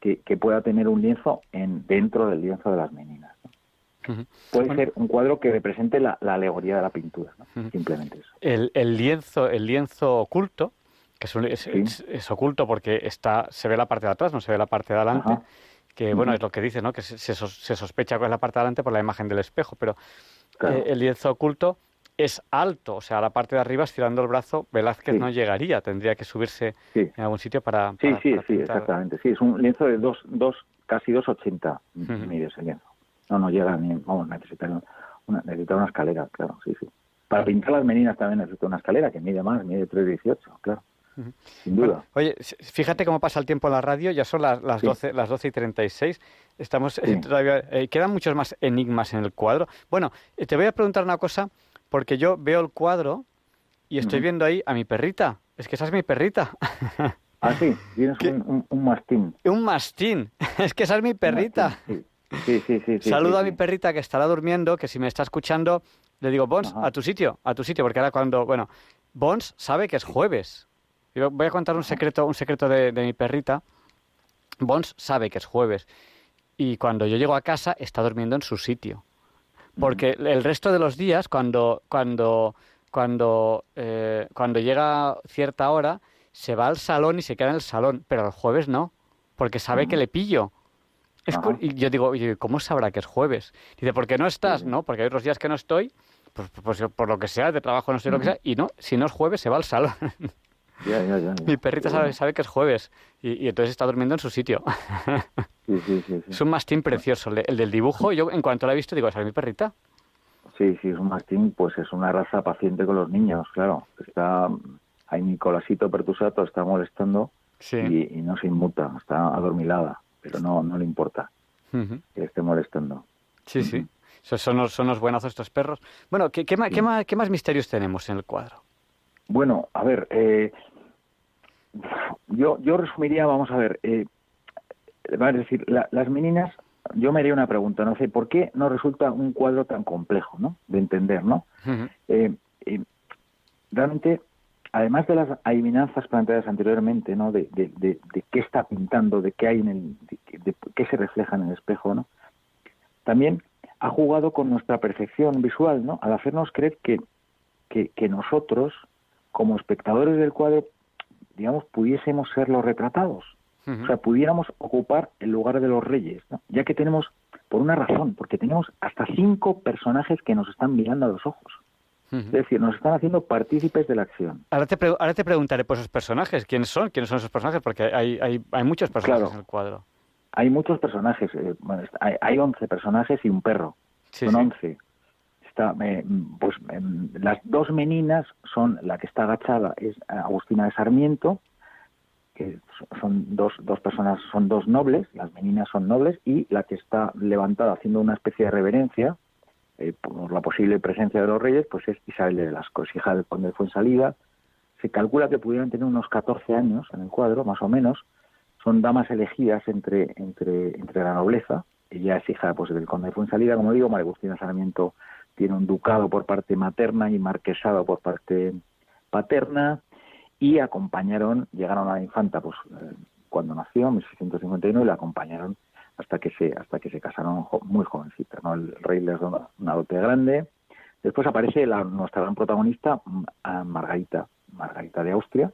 que, pueda tener un lienzo en dentro del lienzo de las meninas. Puede ser un cuadro que represente la, alegoría de la pintura, simplemente eso. El, el, lienzo, el lienzo oculto, que es, es, oculto porque está, se ve la parte de atrás, no se ve la parte de adelante, que bueno, es lo que dice, ¿no? que se, se, sospecha que es la parte de adelante por la imagen del espejo, pero eh, el lienzo oculto es alto, o sea, la parte de arriba, estirando el brazo, Velázquez no llegaría, tendría que subirse en algún sitio para... sí, sí, sí, exactamente, sí, es un lienzo de dos, dos casi 2,80 uh mide ese lienzo. No, no llega ni, vamos, necesita una, necesita una escalera, claro, sí, sí. Para pintar las meninas también necesita una escalera que mide más, mide 3,18, claro. Sin duda. oye, fíjate cómo pasa el tiempo en la radio, ya son las, las, 12, las 12 y 36. Estamos eh, todavía. Eh, quedan muchos más enigmas en el cuadro. Bueno, eh, te voy a preguntar una cosa, porque yo veo el cuadro y estoy viendo ahí a mi perrita. Es que esa es mi perrita. [laughs] Ah, sí, tienes un, un, mastín. Un mastín. [laughs] Es que esa es mi perrita. Sí, sí, sí. Saludo a mi perrita que estará durmiendo, que si me está escuchando, le digo, Bons, a tu sitio, a tu sitio, porque ahora cuando, bueno, Bons sabe que es jueves. Yo voy a contar un secreto, un secreto de, mi perrita. Bons sabe que es jueves y cuando yo llego a casa está durmiendo en su sitio. Porque el resto de los días, cuando, cuando, cuando, eh, cuando llega cierta hora, se va al salón y se queda en el salón, pero el jueves no, porque sabe que le pillo. y yo digo, ¿cómo sabrá que es jueves? Dice, ¿por qué no estás? No, porque hay otros días que no estoy, pues, pues, por lo que sea, de trabajo no sé lo que sea, y no, si no es jueves se va al salón. [laughs] Mi perrita sabe, sabe, que es jueves y, entonces está durmiendo en su sitio. es un mastín precioso. El, del dibujo, yo en cuanto la he visto digo, ¿esa es mi perrita? Sí, sí, es un mastín, pues es una raza paciente con los niños, claro. Está, hay Nicolásito Pertusato, está molestando y, no se inmuta, está adormilada, pero no, no le importa que esté molestando. Sí, sí. Son los, son los buenazos estos perros. Bueno, ¿qué, qué, más, ¿qué más misterios tenemos en el cuadro? Bueno, a ver, eh, yo, yo resumiría, vamos a ver, eh, es decir, las meninas, yo me haría una pregunta, no sé, ¿por qué no resulta un cuadro tan complejo, ¿no? De entender, ¿no? Eh, eh, realmente, además de las adivinanzas planteadas anteriormente, ¿no? De, de, qué está pintando, de qué hay en el, de, qué se refleja en el espejo, ¿no? También ha jugado con nuestra percepción visual, ¿no? Al hacernos creer que, que, que nosotros, como espectadores del cuadro, digamos, pudiésemos ser los retratados. O sea, pudiéramos ocupar el lugar de los reyes, ¿no? ya que tenemos, por una razón, porque tenemos hasta cinco personajes que nos están mirando a los ojos. Es decir, nos están haciendo partícipes de la acción. Ahora te, ahora te preguntaré por esos personajes. ¿Quiénes son? ¿Quiénes son esos personajes? Porque hay, hay, hay muchos personajes en el cuadro. Hay muchos personajes. Eh, hay, hay 11 personajes y un perro. son pues em, las dos meninas son la que está agachada es Agustina de Sarmiento que son dos, dos personas son dos nobles las meninas son nobles y la que está levantada haciendo una especie de reverencia eh, por la posible presencia de los reyes pues es Isabel de Velasco es hija del conde de Fuensalida. Se calcula que pudieran tener unos 14 años en el cuadro más o menos. Son damas elegidas entre entre entre la nobleza. Ella es hija pues del conde de Fuensalida como digo María Agustina Sarmiento tiene un ducado por parte materna y marquesado por parte paterna y acompañaron, llegaron a la infanta pues eh, cuando nació, en 1651, y la acompañaron hasta que se hasta que se casaron muy jovencita, ¿no? El rey les da una dote grande. Después aparece la, nuestra gran protagonista, Margarita, Margarita de Austria,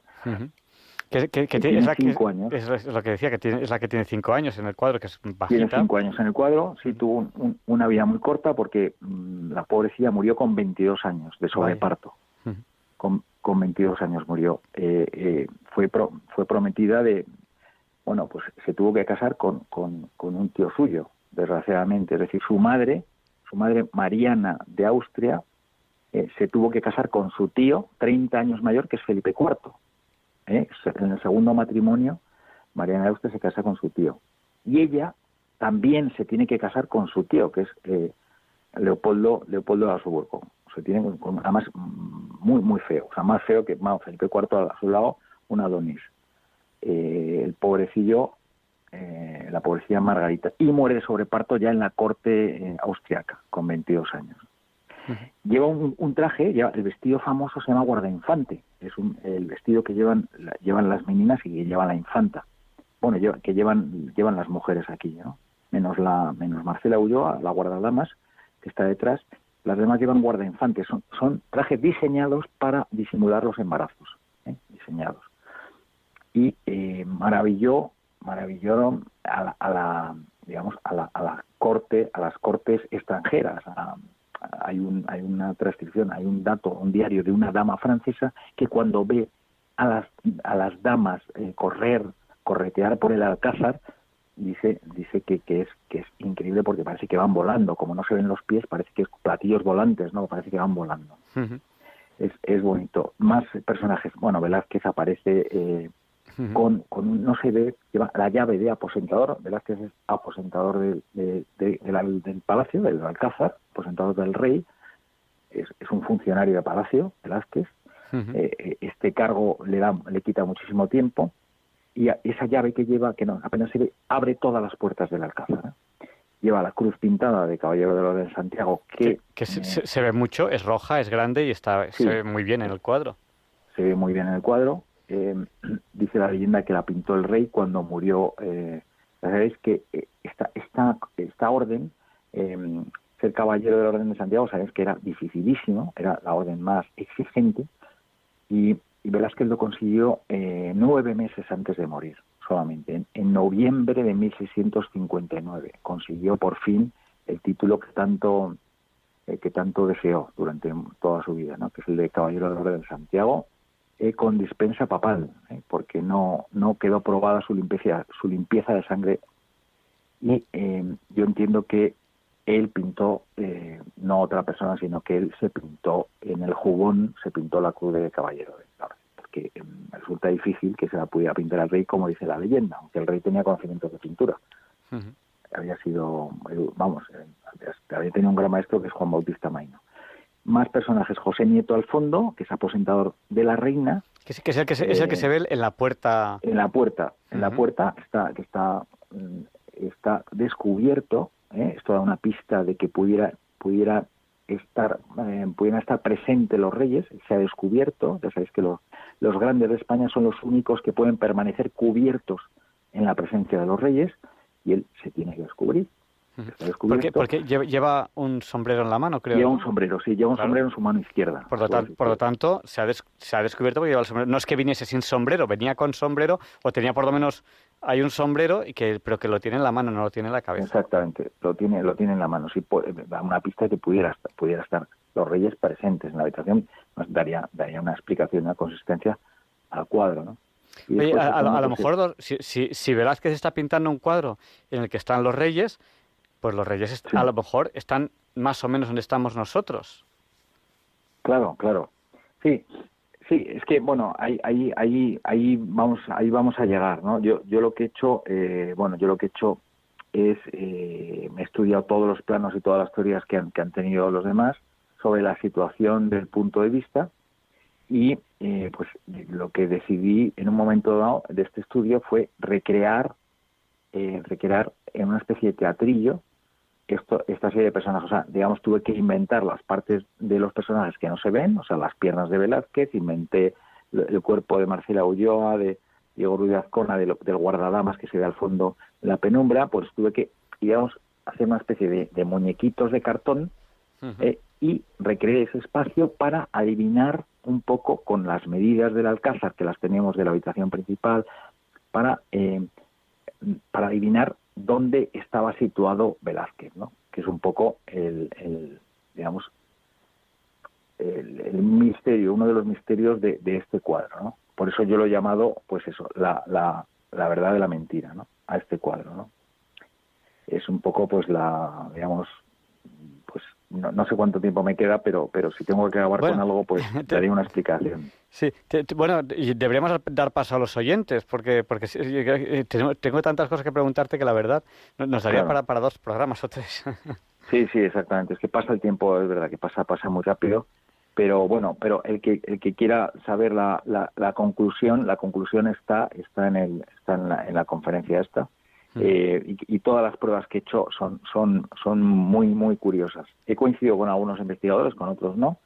que, tiene es, la cinco años. es lo que decía, que tiene, es la que tiene cinco años en el cuadro, que es bajita. Tiene cinco años en el cuadro, sí tuvo una vida muy corta porque mm, la pobrecilla murió con 22 años de sobreparto. con, con 22 años murió. Eh, eh, fue, fue prometida de, bueno, pues se tuvo que casar con, con, con un tío suyo, desgraciadamente. Es decir, su madre, su madre Mariana de Austria, eh, se tuvo que casar con su tío, 30 años mayor, que es Felipe IV. ¿Eh? en el segundo matrimonio, Mariana Austria se casa con su tío. Y ella también se tiene que casar con su tío, que es eh, Leopoldo, Leopoldo de Habsburgo. Se tiene con, además muy, muy feo, o sea, más feo que Felipe IV a su lado, un Adonis. Eh, el pobrecillo, la pobrecilla Margarita, y muere de sobreparto ya en la corte austriaca, con 22 años. Lleva un, traje, lleva, el vestido famoso se llama guardainfante, es un, el vestido que llevan, llevan las meninas y que lleva la infanta. Bueno, que llevan, llevan las mujeres aquí, ¿no? Menos, la, menos Marcela Ulloa, la guardadamas, que está detrás, las demás llevan guardainfantes, son, son trajes diseñados para disimular los embarazos, ¿eh? diseñados. Y eh, maravilló, maravilló a la, digamos, a la, a la corte, a las cortes extranjeras, hay, un, hay una transcripción, hay un dato, un diario de una dama francesa que cuando ve a las, a las damas eh, correr, corretear por el alcázar, dice, dice que, que, es, que es increíble porque parece que van volando, como no se ven los pies, parece que es platillos volantes, ¿no? Parece que van volando. es, es bonito. Más personajes. Bueno, Velázquez aparece eh, con, con, no se ve, lleva la llave de aposentador, Velázquez es aposentador de, del palacio, del Alcázar, aposentador del rey, es, es un funcionario de palacio, Velázquez, eh, eh, este cargo le da, le quita muchísimo tiempo, y esa llave que lleva, que no, apenas se ve, abre todas las puertas del Alcázar. ¿eh? Lleva la cruz pintada de Caballero de Orden de Santiago, que... que, se, ve mucho, es roja, es grande y está, se ve muy bien en el cuadro. Se ve muy bien en el cuadro, eh, [clears throat] dice la leyenda que la pintó el rey cuando murió. Eh, sabéis que eh, esta, esta, esta orden, eh, ser caballero de la Orden de Santiago, sabéis que era dificilísimo, era la orden más exigente, y, y Velázquez lo consiguió nueve meses antes de morir, solamente. En, en, noviembre de 1659 consiguió por fin el título que tanto que tanto deseó durante toda su vida, ¿no? que es el de Caballero de la Orden de Santiago, eh, con dispensa papal, eh, porque no, no quedó probada su limpieza, su limpieza de sangre. Y eh, yo entiendo que él pintó, no otra persona, sino que él se pintó en el jubón, se pintó la cruz de caballero de porque resulta difícil que se la pudiera pintar al rey, como dice la leyenda, aunque el rey tenía conocimientos de pintura. Había sido, vamos, había tenido un gran maestro que es Juan Bautista Maino más personajes. José Nieto al fondo, que es aposentador de la reina. Que es, que es, el, que se, es el que se ve en la puerta. En la puerta. En la puerta está, que está, mm, está descubierto. ¿eh? Esto da una pista de que pudiera, pudiera estar, eh, pudieran estar presentes los reyes. Se ha descubierto. Ya sabéis que los, los grandes de España son los únicos que pueden permanecer cubiertos en la presencia de los reyes y él se tiene que descubrir. Porque, lleva un sombrero en la mano, creo. Lleva un sombrero, sí, lleva un sombrero en su mano izquierda. Por lo, tanto, se ha, se ha descubierto que lleva el sombrero. No es que viniese sin sombrero, venía con sombrero o tenía por lo menos hay un sombrero y que pero que lo tiene en la mano, no lo tiene en la cabeza. Exactamente, lo tiene lo tiene en la mano. Sí, da una pista que pudiera pudiera estar los reyes presentes en la habitación, nos daría daría una explicación, una consistencia al cuadro, ¿no? a, lo mejor, si, si, si Velázquez está pintando un cuadro en el que están los reyes, pues los reyes a lo mejor están más o menos donde estamos nosotros. Claro, claro. Sí, sí, es que bueno, ahí, ahí, ahí, ahí vamos, ahí vamos a llegar, ¿no? Yo, yo lo que he hecho, eh, bueno, yo lo que he hecho es, eh, me he estudiado todos los planos y todas las teorías que han, que han tenido los demás sobre la situación del punto de vista y eh, pues lo que decidí en un momento dado de este estudio fue recrear, recrear en una especie de teatrillo esto, esta serie de personajes. O sea, digamos, tuve que inventar las partes de los personajes que no se ven, o sea, las piernas de Velázquez, inventé el cuerpo de Marcela Ulloa, de Diego Ruiz Azcona, del guardadamas que se ve al fondo en la penumbra, pues tuve que, digamos, hacer una especie de, muñequitos de cartón eh, y recreé ese espacio para adivinar un poco con las medidas del alcázar que las teníamos de la habitación principal, para, eh, para adivinar dónde estaba situado Velázquez, ¿no? que es un poco el, digamos, el, misterio, uno de los misterios de, este cuadro. ¿no? Por eso yo lo he llamado, pues eso, la, la, la verdad de la mentira, ¿no? a este cuadro. ¿no? Es un poco, pues, la, digamos, no, sé cuánto tiempo me queda, pero, pero si tengo que acabar con algo, pues [laughs] te, daría una explicación. Sí, bueno, deberíamos dar paso a los oyentes, porque porque eh, tengo, tantas cosas que preguntarte que la verdad nos daría para, para dos programas o tres. [laughs] Sí, sí, exactamente. Es que pasa el tiempo, es verdad que pasa pasa muy rápido, pero bueno, pero el que el que quiera saber la, la, conclusión, la conclusión está está en el está en la, en la conferencia esta eh, y, todas las pruebas que he hecho son, son, son muy, muy curiosas. He coincidido con algunos investigadores, con otros no,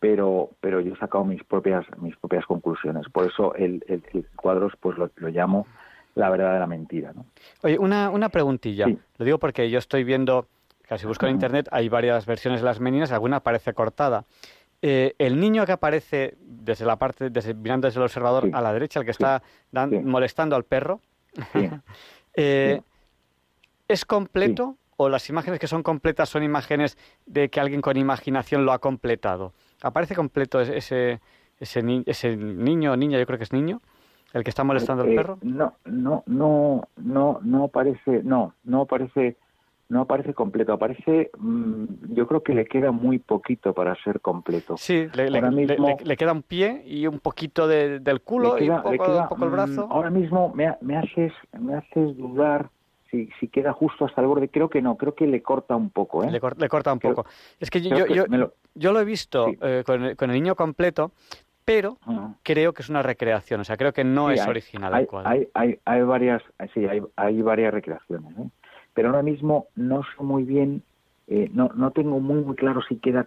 pero, pero yo he sacado mis propias, mis propias conclusiones. Por eso el, el, cuadros pues lo, llamo la verdad de la mentira. ¿no? Oye, una, una preguntilla. Lo digo porque yo estoy viendo, casi busco en internet, hay varias versiones de las meninas, alguna parece cortada. Eh, el niño que aparece desde la parte, desde, mirando desde el observador a la derecha, el que está molestando al perro, [laughs] eh, ¿es completo o las imágenes que son completas son imágenes de que alguien con imaginación lo ha completado? ¿Aparece completo ese, ese, ese niño o niña, yo creo que es niño, el que está molestando al eh, perro? No, no, no, no, no parece, no, no parece, no aparece completo. Aparece, mm, yo creo que le queda muy poquito para ser completo. Sí, le, le, queda un pie y un poquito del culo y un poco, el brazo. Mm, ahora mismo me, me haces, me haces dudar si, queda justo hasta el borde. Creo que no, creo que le corta un poco. ¿eh? Le, corta un poco. Es que yo, yo, lo... he visto eh, con, el, niño completo, pero creo que es una recreación, o sea, creo que no es original hay, Hay, hay, hay, varias, sí, hay, hay varias recreaciones, ¿eh? Pero ahora mismo no sé muy bien, eh, no, no tengo muy muy claro si queda,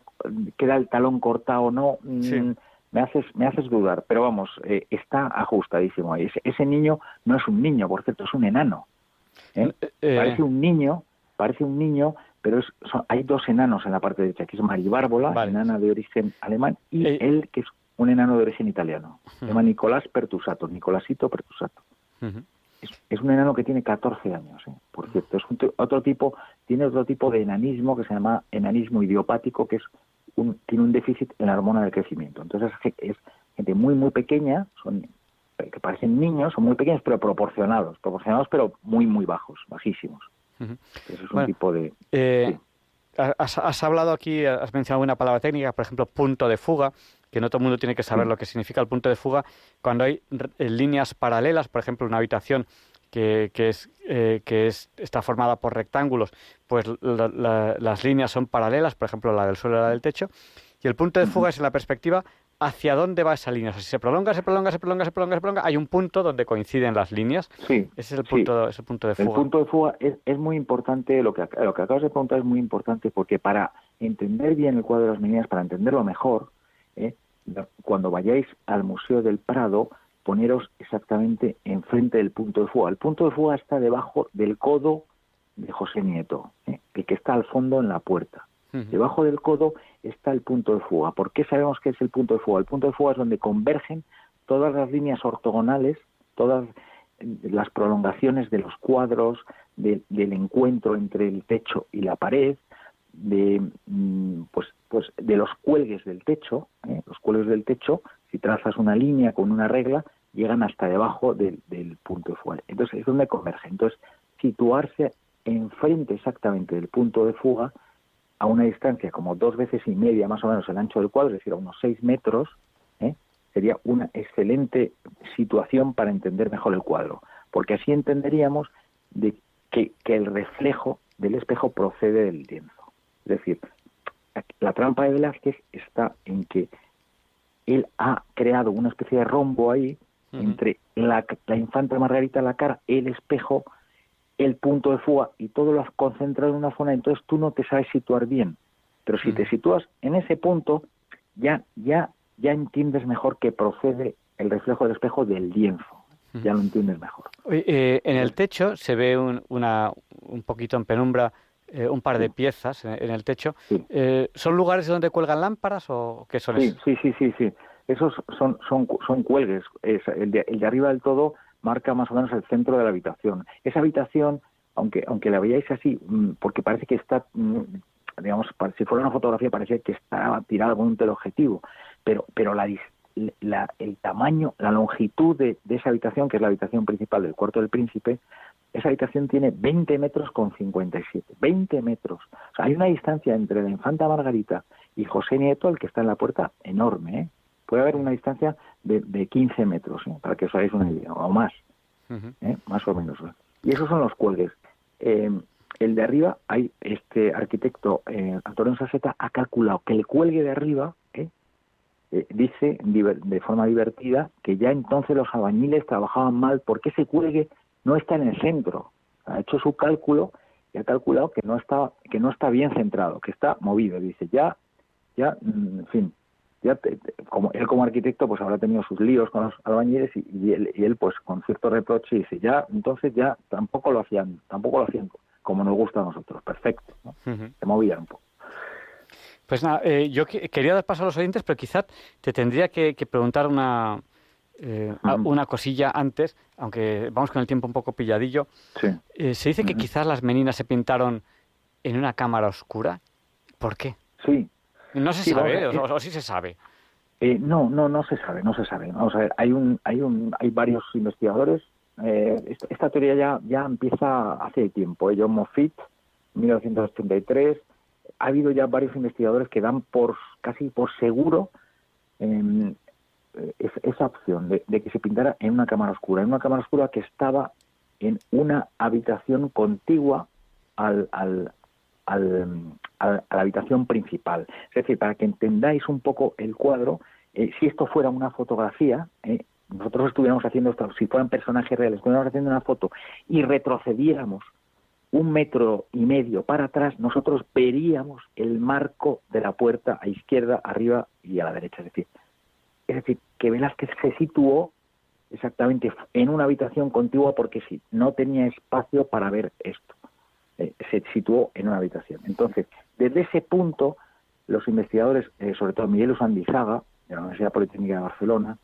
queda el talón cortado o no. Mm, me haces, me haces dudar, pero vamos, está ajustadísimo ahí. Ese, ese, niño no es un niño, por cierto, es un enano. ¿eh? Eh, parece un niño, parece un niño, pero hay dos enanos en la parte derecha, que es Maribárbola, enana de origen alemán, y eh, él, que es un enano de origen italiano. Se llama Nicolás Pertusato, Nicolásito Pertusato. Es, un enano que tiene 14 años, por cierto. Es otro tipo, tiene otro tipo de enanismo que se llama enanismo idiopático, que es un, tiene un déficit en la hormona del crecimiento. Entonces es gente muy, muy pequeña, son que parecen niños, son muy pequeños, pero proporcionados, proporcionados, pero muy, muy bajos, bajísimos. Eso es un tipo de... Eh, has, hablado aquí, has mencionado una palabra técnica, por ejemplo, punto de fuga, que no todo el mundo tiene que saber lo que significa el punto de fuga. Cuando hay eh, líneas paralelas, por ejemplo, una habitación que, que, es, eh, que es, está formada por rectángulos, pues las líneas son paralelas, por ejemplo, la del suelo y la del techo. Y el punto de fuga es en la perspectiva hacia dónde va esa línea. O sea, si se prolonga, se prolonga, se prolonga, se prolonga, se prolonga, hay un punto donde coinciden las líneas. Sí. Ese es el punto, punto de fuga. El punto de fuga es, muy importante, lo que, lo que acabas de preguntar es muy importante porque para entender bien el cuadro de las meninas, para entenderlo mejor, ¿eh? cuando vayáis al Museo del Prado, poneros exactamente enfrente del punto de fuga. El punto de fuga está debajo del codo de José Nieto, ¿eh? el que está al fondo en la puerta. Debajo del codo está el punto de fuga. ¿Por qué sabemos que es el punto de fuga? El punto de fuga es donde convergen todas las líneas ortogonales, todas las prolongaciones de los cuadros, del encuentro entre el techo y la pared, de mm, pues pues de los cuelgues del techo, ¿eh? los cuelgues del techo, si trazas una línea con una regla, llegan hasta debajo del, punto de fuga. Entonces es donde convergen. Entonces situarse enfrente exactamente del punto de fuga a una distancia como dos veces y media más o menos el ancho del cuadro, es decir, a unos seis metros, ¿eh? sería una excelente situación para entender mejor el cuadro, porque así entenderíamos de que, el reflejo del espejo procede del lienzo. Es decir, la trampa de Velázquez está en que él ha creado una especie de rombo ahí entre la, la infanta Margarita la cara, el espejo el punto de fuga y todo lo has concentrado en una zona, entonces tú no te sabes situar bien. Pero si te sitúas en ese punto, ya, ya, ya entiendes mejor que procede el reflejo del espejo del lienzo. Ya lo entiendes mejor. Eh, en el techo se ve un, una, un poquito en penumbra eh, un par de piezas en, el techo. Eh, ¿Son lugares donde cuelgan lámparas o qué son sí, Sí, sí, sí, sí. Esos son, son, son cuelgues. el, de, el de arriba del todo marca más o menos el centro de la habitación. Esa habitación, aunque, aunque la veáis así, mm, porque parece que está, mm, digamos, si fuera una fotografía parece que está tirada con un teleobjetivo, pero, pero la, la, el tamaño, la longitud de, de, esa habitación, que es la habitación principal del cuarto del príncipe, esa habitación tiene 20 metros con 57. 20 metros. O sea, hay una distancia entre la infanta Margarita y José Nieto, el que está en la puerta, enorme. ¿eh? puede haber una distancia de, de 15 metros, ¿eh? para que os hagáis una idea, o más, ¿eh? más o menos. Y esos son los cuelgues. Eh, el de arriba, hay este arquitecto Antonio Sasseta ha calculado que el cuelgue de arriba dice de forma divertida que ya entonces los albañiles trabajaban mal porque ese cuelgue no está en el centro. Ha hecho su cálculo y ha calculado que no está, que no está bien centrado, que está movido. Dice, ya, ya, mm, en fin, ya como él como arquitecto pues habrá tenido sus líos con los albañiles y, él, y, él, pues con cierto reproche dice ya entonces ya tampoco lo hacían tampoco lo hacían como nos gusta a nosotros perfecto ¿no? se movían un poco pues nada eh, yo quería dar paso a los oyentes pero quizás te tendría que, preguntar una eh, una cosilla antes aunque vamos con el tiempo un poco pilladillo sí. Eh, se dice que quizás las meninas se pintaron en una cámara oscura ¿por qué? sí no se sabe, o, sí se sabe. Eh, no, no, no se sabe, no se sabe. Vamos a ver, hay un, hay un, hay varios investigadores. Eh, esta, teoría ya, ya empieza hace tiempo. ¿eh? John Moffitt, 1983. Ha habido ya varios investigadores que dan por casi por seguro em, esa opción de, de, que se pintara en una cámara oscura, en una cámara oscura que estaba en una habitación contigua al, al, al, a, la habitación principal. Es decir, para que entendáis un poco el cuadro, eh, si esto fuera una fotografía, eh, nosotros estuviéramos haciendo esto, si fueran personajes reales, estuviéramos haciendo una foto y retrocediéramos un metro y medio para atrás, nosotros veríamos el marco de la puerta a izquierda, arriba y a la derecha. Es decir, es decir que Velázquez se situó exactamente en una habitación contigua porque sí, no tenía espacio para ver esto. Eh, se situó en una habitación. Entonces, desde ese punto, los investigadores, eh, sobre todo Miguel Usandizaga, de la Universidad Politécnica de Barcelona,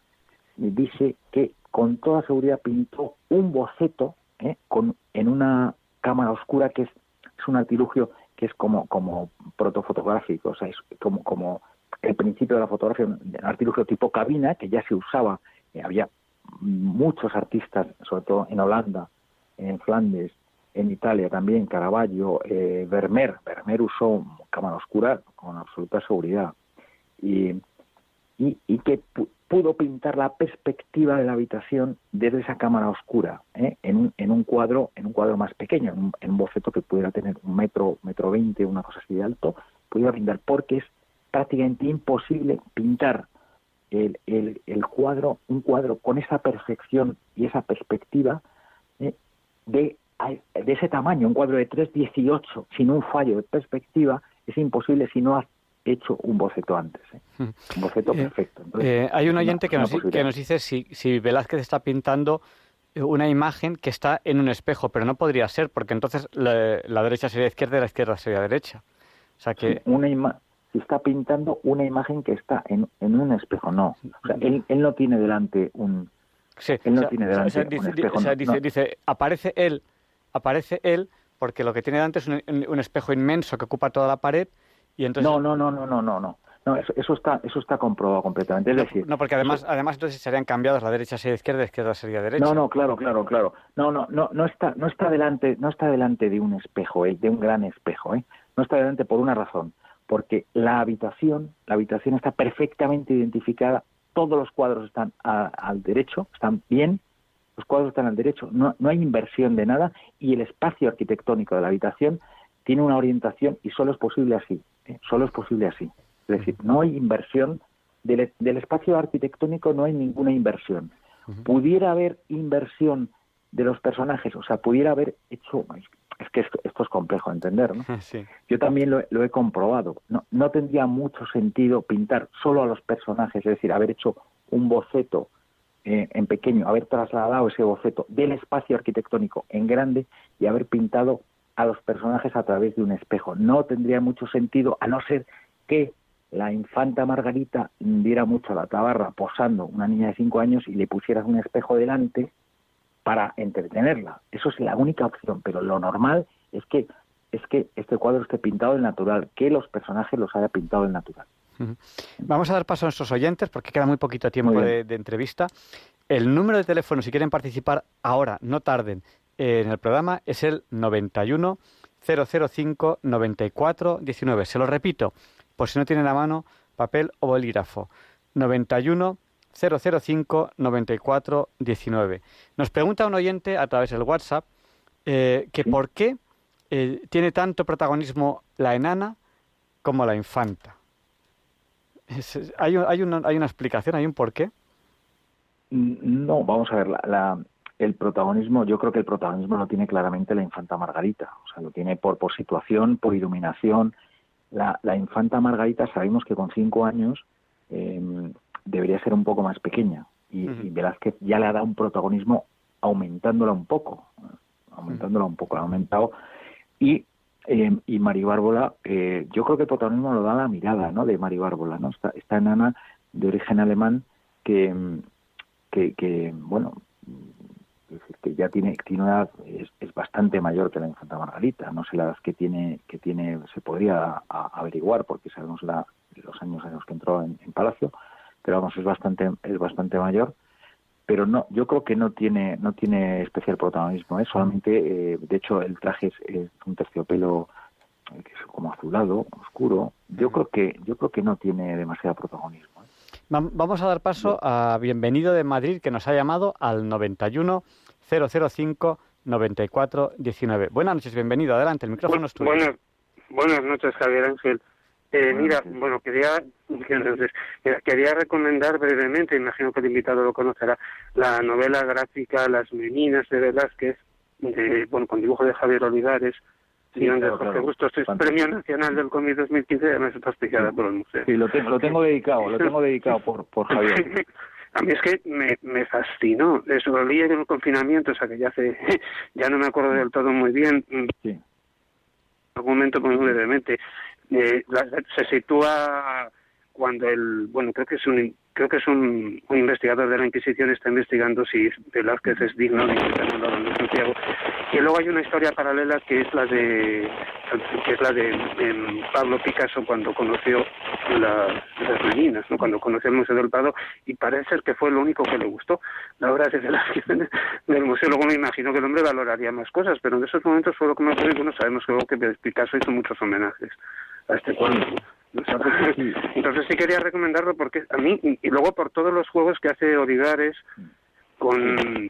dice que con toda seguridad pintó un boceto eh, con, en una cámara oscura que es, es un artilugio que es como, como protofotográfico, o sea, es como, como el principio de la fotografía, un artilugio tipo cabina que ya se usaba, había muchos artistas, sobre todo en Holanda, en Flandes, en Italia también, Caravaggio, eh, Vermeer. Vermeer usó cámara oscura con absoluta seguridad. Y, y, que pudo pintar la perspectiva de la habitación desde esa cámara oscura, ¿eh? en, un, en, un, cuadro en un cuadro más pequeño, en un, boceto que pudiera tener un metro, metro veinte, una cosa así de alto, pudiera pintar, porque es prácticamente imposible pintar el, el, cuadro, un cuadro con esa perfección y esa perspectiva ¿eh? de de ese tamaño, un cuadro de 3.18, sin un fallo de perspectiva, es imposible si no hecho un boceto antes. ¿eh? Hmm. Un boceto eh, perfecto. Eh, hay un oyente que, nos, que nos dice si, si Velázquez está pintando una imagen que está en un espejo, pero no podría ser, porque entonces la, derecha sería izquierda y la izquierda sería derecha. O sea que... una está pintando una imagen que está en, en un espejo, no. O sea, él, él no tiene delante un... Sí, él no tiene delante un espejo. dice, dice, aparece él aparece él porque lo que tiene delante es un, espejo inmenso que ocupa toda la pared y entonces... No, no, no, no, no, no, no. No, eso, está, eso está comprobado completamente. Es decir, no, porque además, además entonces serían cambiados, la derecha sería izquierda, izquierda sería derecha. No, no, claro, claro, claro. No, no, no, no está, no está delante, no está delante de un espejo, ¿eh? de un gran espejo, ¿eh? No está delante por una razón, porque la habitación, la habitación está perfectamente identificada, todos los cuadros están al derecho, están bien los cuadros están al derecho, no, no hay inversión de nada y el espacio arquitectónico de la habitación tiene una orientación y solo es posible así, ¿eh? solo es posible así. Es decir, no hay inversión, del, del espacio arquitectónico no hay ninguna inversión. Pudiera haber inversión de los personajes, o sea, pudiera haber hecho, es que esto, es complejo de entender, ¿no? [laughs] Yo también lo, lo, he comprobado. No, no tendría mucho sentido pintar solo a los personajes, es decir, haber hecho un boceto eh, en pequeño, haber trasladado ese boceto del espacio arquitectónico en grande y haber pintado a los personajes a través de un espejo. No tendría mucho sentido, a no ser que la infanta Margarita diera mucho a la tabarra posando una niña de cinco años y le pusieras un espejo delante para entretenerla. Eso es la única opción, pero lo normal es que es que este cuadro esté pintado en natural, que los personajes los haya pintado en natural. Vamos a dar paso a nuestros oyentes porque queda muy poquito tiempo de, entrevista. El número de teléfono, si quieren participar ahora, no tarden, en el programa es el 91 005 94 19. Se lo repito, por si no tienen a mano papel o bolígrafo. 91 005 94 19. Nos pregunta un oyente a través del WhatsApp eh, que por qué eh, tiene tanto protagonismo la enana como la infanta hay, hay, una, hay una explicación, hay un porqué. Mm, no, vamos a ver, la, el protagonismo, yo creo que el protagonismo lo tiene claramente la infanta Margarita, o sea, lo tiene por, por situación, por iluminación. La, la infanta Margarita sabemos que con cinco años eh, debería ser un poco más pequeña y, y, Velázquez ya le ha dado un protagonismo aumentándola un poco, aumentándola un poco, ha aumentado y eh, y Mari Bárbola, eh, yo creo que el protagonismo lo da la mirada ¿no? de Mari Bárbola, ¿no? esta, esta enana de origen alemán que, que, que bueno, que ya tiene, tiene una edad, es, es, bastante mayor que la infanta Margarita. No sé la edad que tiene, que tiene se podría a, averiguar porque sabemos la, los años en los que entró en, en, Palacio, pero vamos, es bastante, es bastante mayor. Pero no, yo creo que no tiene, no tiene especial protagonismo. ¿eh? Solamente, eh, de hecho, el traje es, es un terciopelo que es como azulado, oscuro. Yo creo que, yo creo que no tiene demasiado protagonismo. ¿eh? Vamos a dar paso a Bienvenido de Madrid, que nos ha llamado al 91 005 94 19. Buenas noches, bienvenido. Adelante, el micrófono es tuyo. Buenas, buenas noches, Javier Ángel. Eh, mira, bueno, quería, [laughs] entonces, quería recomendar brevemente, imagino que el invitado lo conocerá, la novela gráfica Las Meninas de Velázquez, de, bueno, con dibujo de Javier Olivares, Sí, guion claro, de Jorge claro. Bustos, es Fantástico. Premio Nacional del Cómic 2015 y además está auspiciada por el museo. Sí, lo tengo, lo tengo dedicado, lo tengo dedicado por, por [laughs] Javier. A mí es que me, me fascinó. Eso lo leí en el confinamiento, o sea que ya hace, [laughs] ya no me acuerdo del todo muy bien. Sí. Argumento muy brevemente. Eh, la- se sitúa cuando el, bueno, creo que es un, creo que es un, un investigador de la Inquisición está investigando si Velázquez es digno de Orden de Santiago. Y luego hay una historia paralela que es la de, que es la de em, Pablo Picasso cuando conoció la- las meninas, ¿no? cuando conoció el Museo del Prado y parece ser que fue lo único que le gustó, la obra de Velázquez del museo. Luego me imagino que el hombre valoraría más cosas, pero en esos momentos fue lo que me ocurrió y bueno, sabemos que luego que Picasso hizo muchos homenajes a este cuadro. [laughs] Entonces sí quería recomendarlo porque a mí, y luego por todos los juegos que hace Olivares con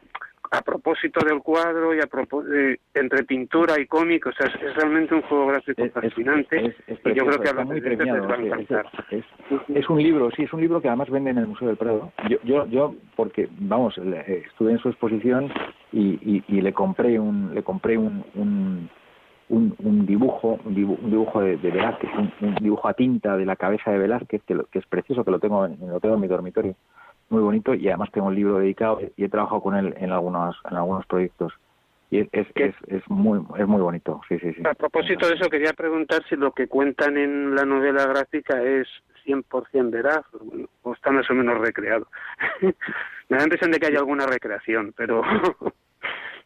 a propósito del cuadro y a propósito entre pintura y cómic, o sea, es, es realmente un juego gráfico Es, es- fascinante es- es y yo creo que a los muy premiado. les va a es- encantar. es, es un libro, sí, es un libro que además vende en el Museo del Prado. Yo, yo, yo porque, vamos, eh, estuve en su exposición y, y, y le compré un, le compré un, un, un, un dibujo, un dibujo, un dibujo de, de Velázquez, un, un dibujo a tinta de la cabeza de Velázquez, que, lo- que es precioso, que lo tengo, en, lo tengo en mi dormitorio, muy bonito, y además tengo un libro dedicado y he trabajado con él en algunos, en algunos proyectos. Y es, es, es, es muy, es muy bonito, sí, sí, sí. A propósito de eso, quería preguntar si lo que cuentan en la novela gráfica es 100% veraz o está más o menos recreado. [laughs] Me da la impresión de que hay alguna recreación, pero... [laughs]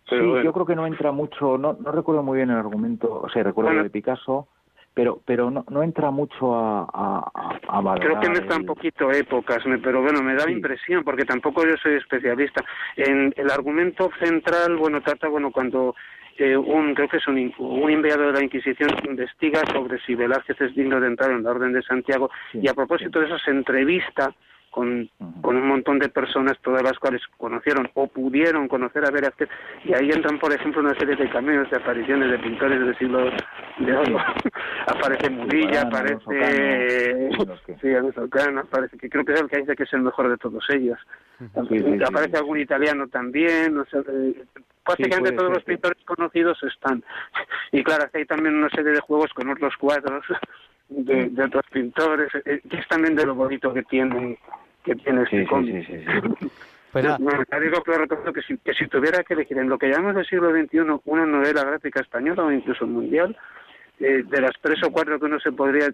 pero sí, bueno. yo creo que no entra mucho, no, no recuerdo muy bien el argumento, o sea, recuerdo Bueno. lo de Picasso, pero pero no, no entra mucho a, a, valorar Creo que mezcla el- un poquito épocas, pero bueno, me da la impresión, porque tampoco yo soy especialista. En el argumento central, bueno, trata, bueno, cuando eh, un, creo que es un, un enviado de la Inquisición investiga sobre si Velázquez es digno de entrar en la Orden de Santiago, Sí, y a propósito de eso se entrevista con, con un montón de personas, todas las cuales conocieron o pudieron conocer a Velázquez, y ahí entran, por ejemplo, una serie de cameos, de apariciones de pintores del siglo de oro. aparece Murilla, [laughs] aparece... Sí, Alonso Cano, aparece, que creo que es el que dice que es el mejor de todos ellos. Sí, sí, sí, aparece sí. algún italiano también, o sea, eh, prácticamente todos ser, los pintores conocidos están. [laughs] Y claro, hay también una serie de juegos con otros cuadros [laughs] de, de otros pintores, eh, que es también de lo bonito que tiene que tiene este sí, cómic. sí, sí, sí. Pues ya digo que recuerdo que si, que si tuviera que elegir en lo que llamamos del siglo XXI una novela gráfica española o incluso mundial, eh, de las tres o cuatro que uno se podría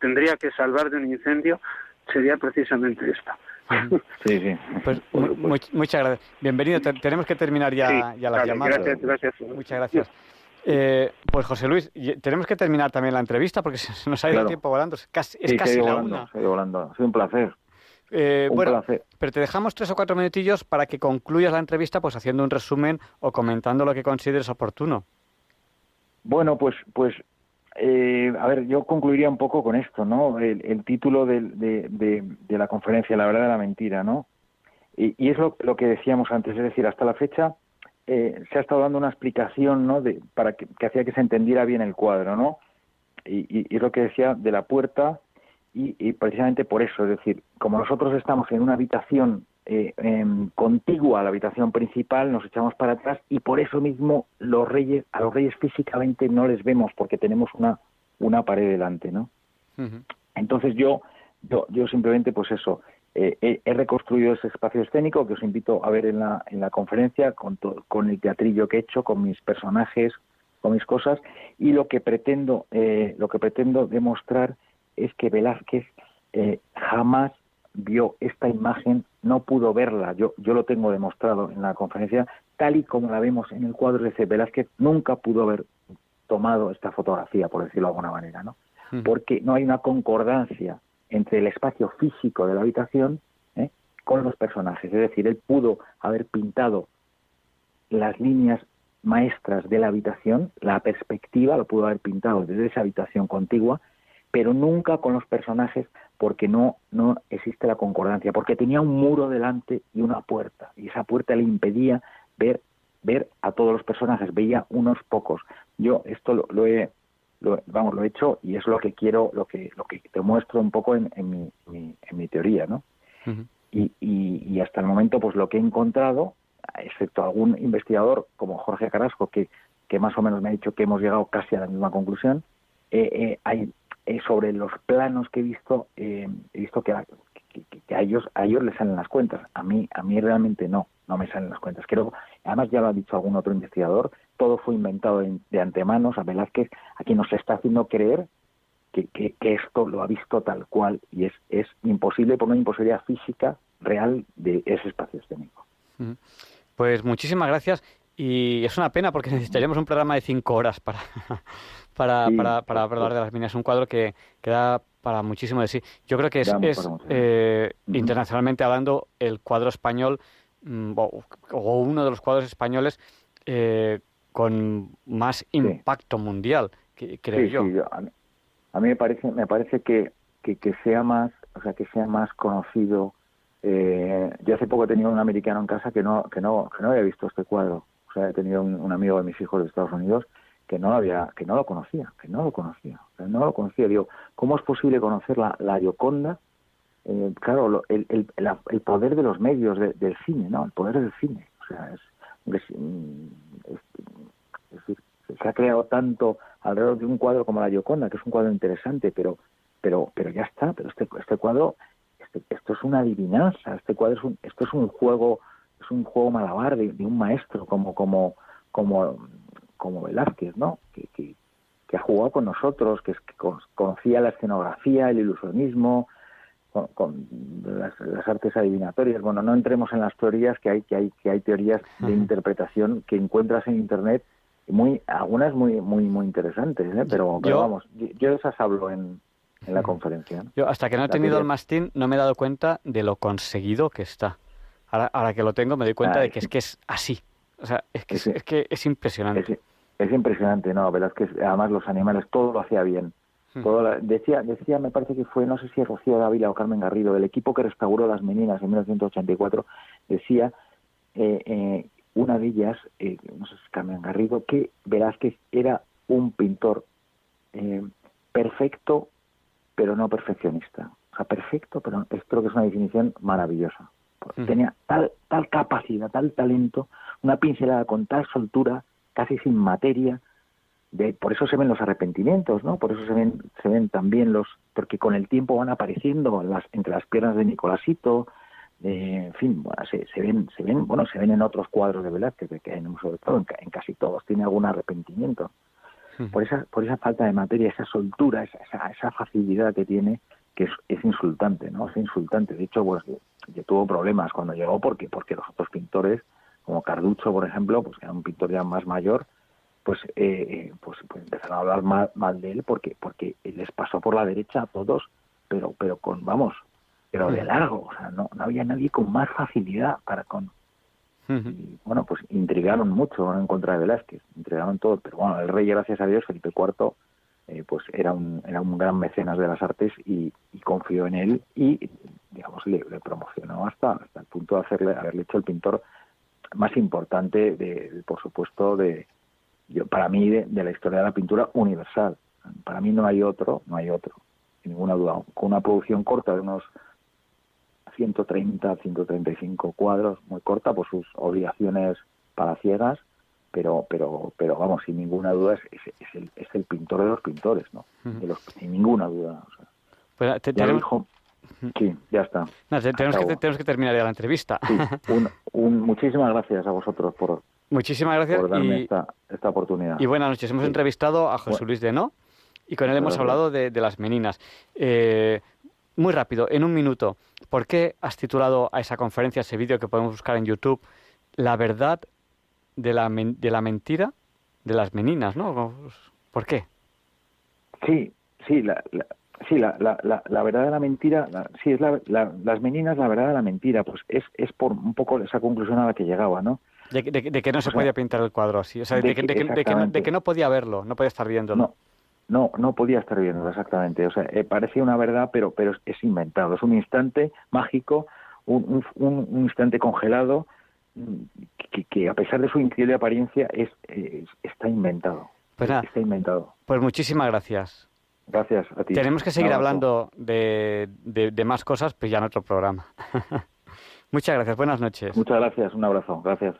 tendría que salvar de un incendio, sería precisamente esta. [laughs] Sí, sí. pues, much- muchas gracias. Bienvenido, te- tenemos que terminar ya, Sí, ya las vale, llamadas. Gracias, gracias. Muchas gracias. Eh, pues José Luis, tenemos que terminar también la entrevista porque [laughs] se nos ha ido Claro. el tiempo volando. Es casi, es Sí, casi la volando, una. volando. Ha sido un placer. Eh, un bueno, placer. pero te dejamos tres o cuatro minutillos para que concluyas la entrevista pues haciendo un resumen o comentando lo que consideres oportuno. Bueno, pues, pues, eh, a ver, yo concluiría un poco con esto, ¿no? El, el título de, de, de la conferencia, La verdad de la mentira, ¿no? Y, y es lo, lo que decíamos antes, es decir, hasta la fecha eh, se ha estado dando una explicación, ¿no? De, para que, que hacía que se entendiera bien el cuadro, ¿no? Y, y, y es lo que decía de la puerta y, y precisamente por eso, es decir, como nosotros estamos en una habitación eh, em, contigua a la habitación principal, nos echamos para atrás y por eso mismo los reyes, a los reyes físicamente no les vemos porque tenemos una, una pared delante, ¿no? Entonces yo, yo, yo simplemente, pues eso, eh, he, reconstruido ese espacio escénico que os invito a ver en la, en la conferencia con, con el teatrillo que he hecho, con mis personajes, con mis cosas y lo que pretendo, eh, lo que pretendo demostrar es que Velázquez eh, jamás vio esta imagen, no pudo verla, yo, yo lo tengo demostrado en la conferencia, tal y como la vemos en el cuadro de Velázquez, nunca pudo haber tomado esta fotografía, por decirlo de alguna manera, ¿no? Porque no hay una concordancia entre el espacio físico de la habitación ¿eh? con los personajes. Es decir, él pudo haber pintado las líneas maestras de la habitación, la perspectiva lo pudo haber pintado desde esa habitación contigua, pero nunca con los personajes porque no, no existe la concordancia, porque tenía un muro delante y una puerta, y esa puerta le impedía ver, ver a todos los personajes, veía unos pocos. Yo esto lo, he vamos lo he hecho y es lo que quiero lo que lo que te muestro un poco en, mi, en mi teoría no y, y, hasta el momento pues lo que he encontrado excepto algún investigador como Jorge Carrasco que que más o menos me ha dicho que hemos llegado casi a la misma conclusión eh, eh, hay eh, sobre los planos que he visto, eh, he visto que a, que, ellos a ellos les salen las cuentas. A mí a mí realmente no, no me salen las cuentas. Creo, además ya lo ha dicho algún otro investigador, todo fue inventado de, antemano. A Velázquez, a quien nos está haciendo creer que, que, esto lo ha visto tal cual y es, es imposible por una imposibilidad física real de ese espacio escénico. Pues muchísimas gracias y es una pena porque necesitaríamos un programa de cinco horas para, para, para, para, hablar de las minas. Es un cuadro que, que da para muchísimo de sí. Yo creo que es, es eh, internacionalmente hablando el cuadro español mm, o, uno de los cuadros españoles eh, con más impacto mundial, que, creo yo. a, mí, me parece me parece que, que, que, sea más o sea que sea más conocido. Eh, yo hace poco he tenido un americano en casa que no que no que no había visto este cuadro. O sea, he tenido un amigo de mis hijos de Estados Unidos que no había, que no lo conocía, que no lo conocía, no lo conocía. Digo, ¿cómo es posible conocer la, la Gioconda? Eh, claro, el, el, el, poder de los medios del cine, ¿no? El poder del cine. O sea, es, mm, decir, se ha creado tanto alrededor de un cuadro como la Gioconda, que es un cuadro interesante, pero, pero, pero ya está. Pero este, este cuadro, este, esto es una adivinanza. Este cuadro es un, esto es un juego, es un juego malabar de, de un maestro, como, como, como como Velázquez, ¿no? Que, que, ha jugado con nosotros, que, que conocía la escenografía, el ilusionismo, con, las, artes adivinatorias. Bueno, no entremos en las teorías que hay, que hay, que hay teorías de interpretación que encuentras en internet, muy, algunas muy, muy, muy interesantes, ¿eh? pero, vamos, yo, de esas hablo en, en la conferencia. Yo hasta que no he tenido el mastín no me he dado cuenta de lo conseguido que está. Ahora, que lo tengo me doy cuenta de que es que es así. O sea, es que es, que es impresionante. Es, impresionante, no, que además los animales todo lo hacía bien. Hmm. Todo decía, decía, me parece que fue, no sé si Rocío Dávila o Carmen Garrido, el equipo que restauró las meninas en 1984, decía, eh, eh, una de ellas, eh, no sé si Carmen Garrido, que Velázquez era un pintor perfecto, pero no perfeccionista. O sea, perfecto, pero creo que es una definición maravillosa. Hmm. Tenía tal, tal capacidad, tal talento, una pincelada con tal soltura, casi sin materia, de, por eso se ven los arrepentimientos, ¿no? Por eso se ven, se ven también los, porque con el tiempo van apareciendo las, entre las piernas de Nicolásito, en fin, bueno, se, se, ven, se ven, bueno, se ven en otros cuadros de Velázquez, que hay sobre todo en, casi todos, tiene algún arrepentimiento. Por esa, por esa falta de materia, esa soltura, esa, esa, facilidad que tiene, que es, es, insultante, ¿no? Es insultante. De hecho, pues, yo tuvo problemas cuando llegó porque, porque los otros pintores como Carducho, por ejemplo, pues que era un pintor ya más mayor, pues, eh, pues, pues, empezaron a hablar mal, mal, de él porque, porque les pasó por la derecha a todos, pero, pero con, vamos, pero de largo, o sea, no, no había nadie con más facilidad para con... Y, bueno, pues intrigaron mucho en contra de Velázquez, intrigaron todo, pero bueno, el rey, gracias a Dios, Felipe IV, eh, pues era un, era un gran mecenas de las artes y, confió en él y, digamos, le, le, promocionó hasta, hasta el punto de hacerle, haberle hecho el pintor más importante, de, por supuesto, de yo para mí de, la historia de la pintura universal. Para mí no hay otro, no hay otro, sin ninguna duda. Con una producción corta de unos 130, 135 cuadros, muy corta por sus obligaciones para ciegas, pero, pero, pero vamos, sin ninguna duda es, es, el, es el pintor de los pintores, ¿no? de los, sin ninguna duda. O sea, pues te, ya dijo, sí, ya está. No, tenemos, que, tenemos que terminar ya la entrevista. Sí, un, un, muchísimas gracias a vosotros por, Muchísimas gracias por darme y, esta, esta oportunidad. y buenas noches. Hemos Sí. entrevistado a José Luis de No y con él hemos hablado de, de las meninas. Eh, muy rápido, en un minuto, ¿por qué has titulado a esa conferencia, ese vídeo que podemos buscar en YouTube, La verdad de la, men- de la mentira de las meninas, ¿no? ¿Por qué? Sí, sí, la, la- sí, la, la, la, la verdad de la mentira, la- sí, es la, la- las meninas, la verdad de la mentira, pues es, es por un poco esa conclusión a la que llegaba, ¿no? De, que- de que- de que no se sea, podía pintar el cuadro así. O sea, de, que, no, de que no podía verlo, no podía estar viéndolo. No, no, no podía estar viendo exactamente. O sea, eh, parecía una verdad, pero, pero es, inventado. Es un instante mágico, un, un, un- instante congelado mm, que, que a pesar de su increíble apariencia es, es- está inventado. Pues nada. Está inventado. Pues muchísimas gracias. Gracias a ti. Tenemos que seguir hablando de, de- de más cosas, pues ya en otro programa. [laughs] Muchas gracias, buenas noches. Muchas gracias, un abrazo. Gracias.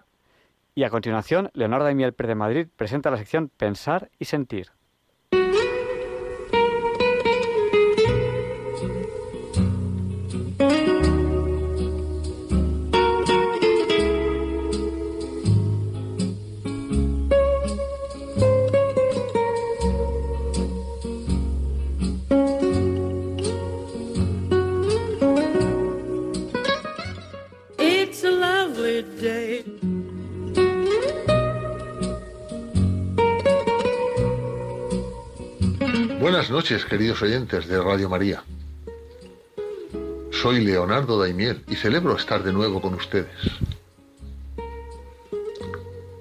Y a continuación, Leonardo Miel Pérez de Madrid presenta la sección Pensar y Sentir. Noches, queridos oyentes de Radio María. Soy Leonardo Daimiel y celebro estar de nuevo con ustedes.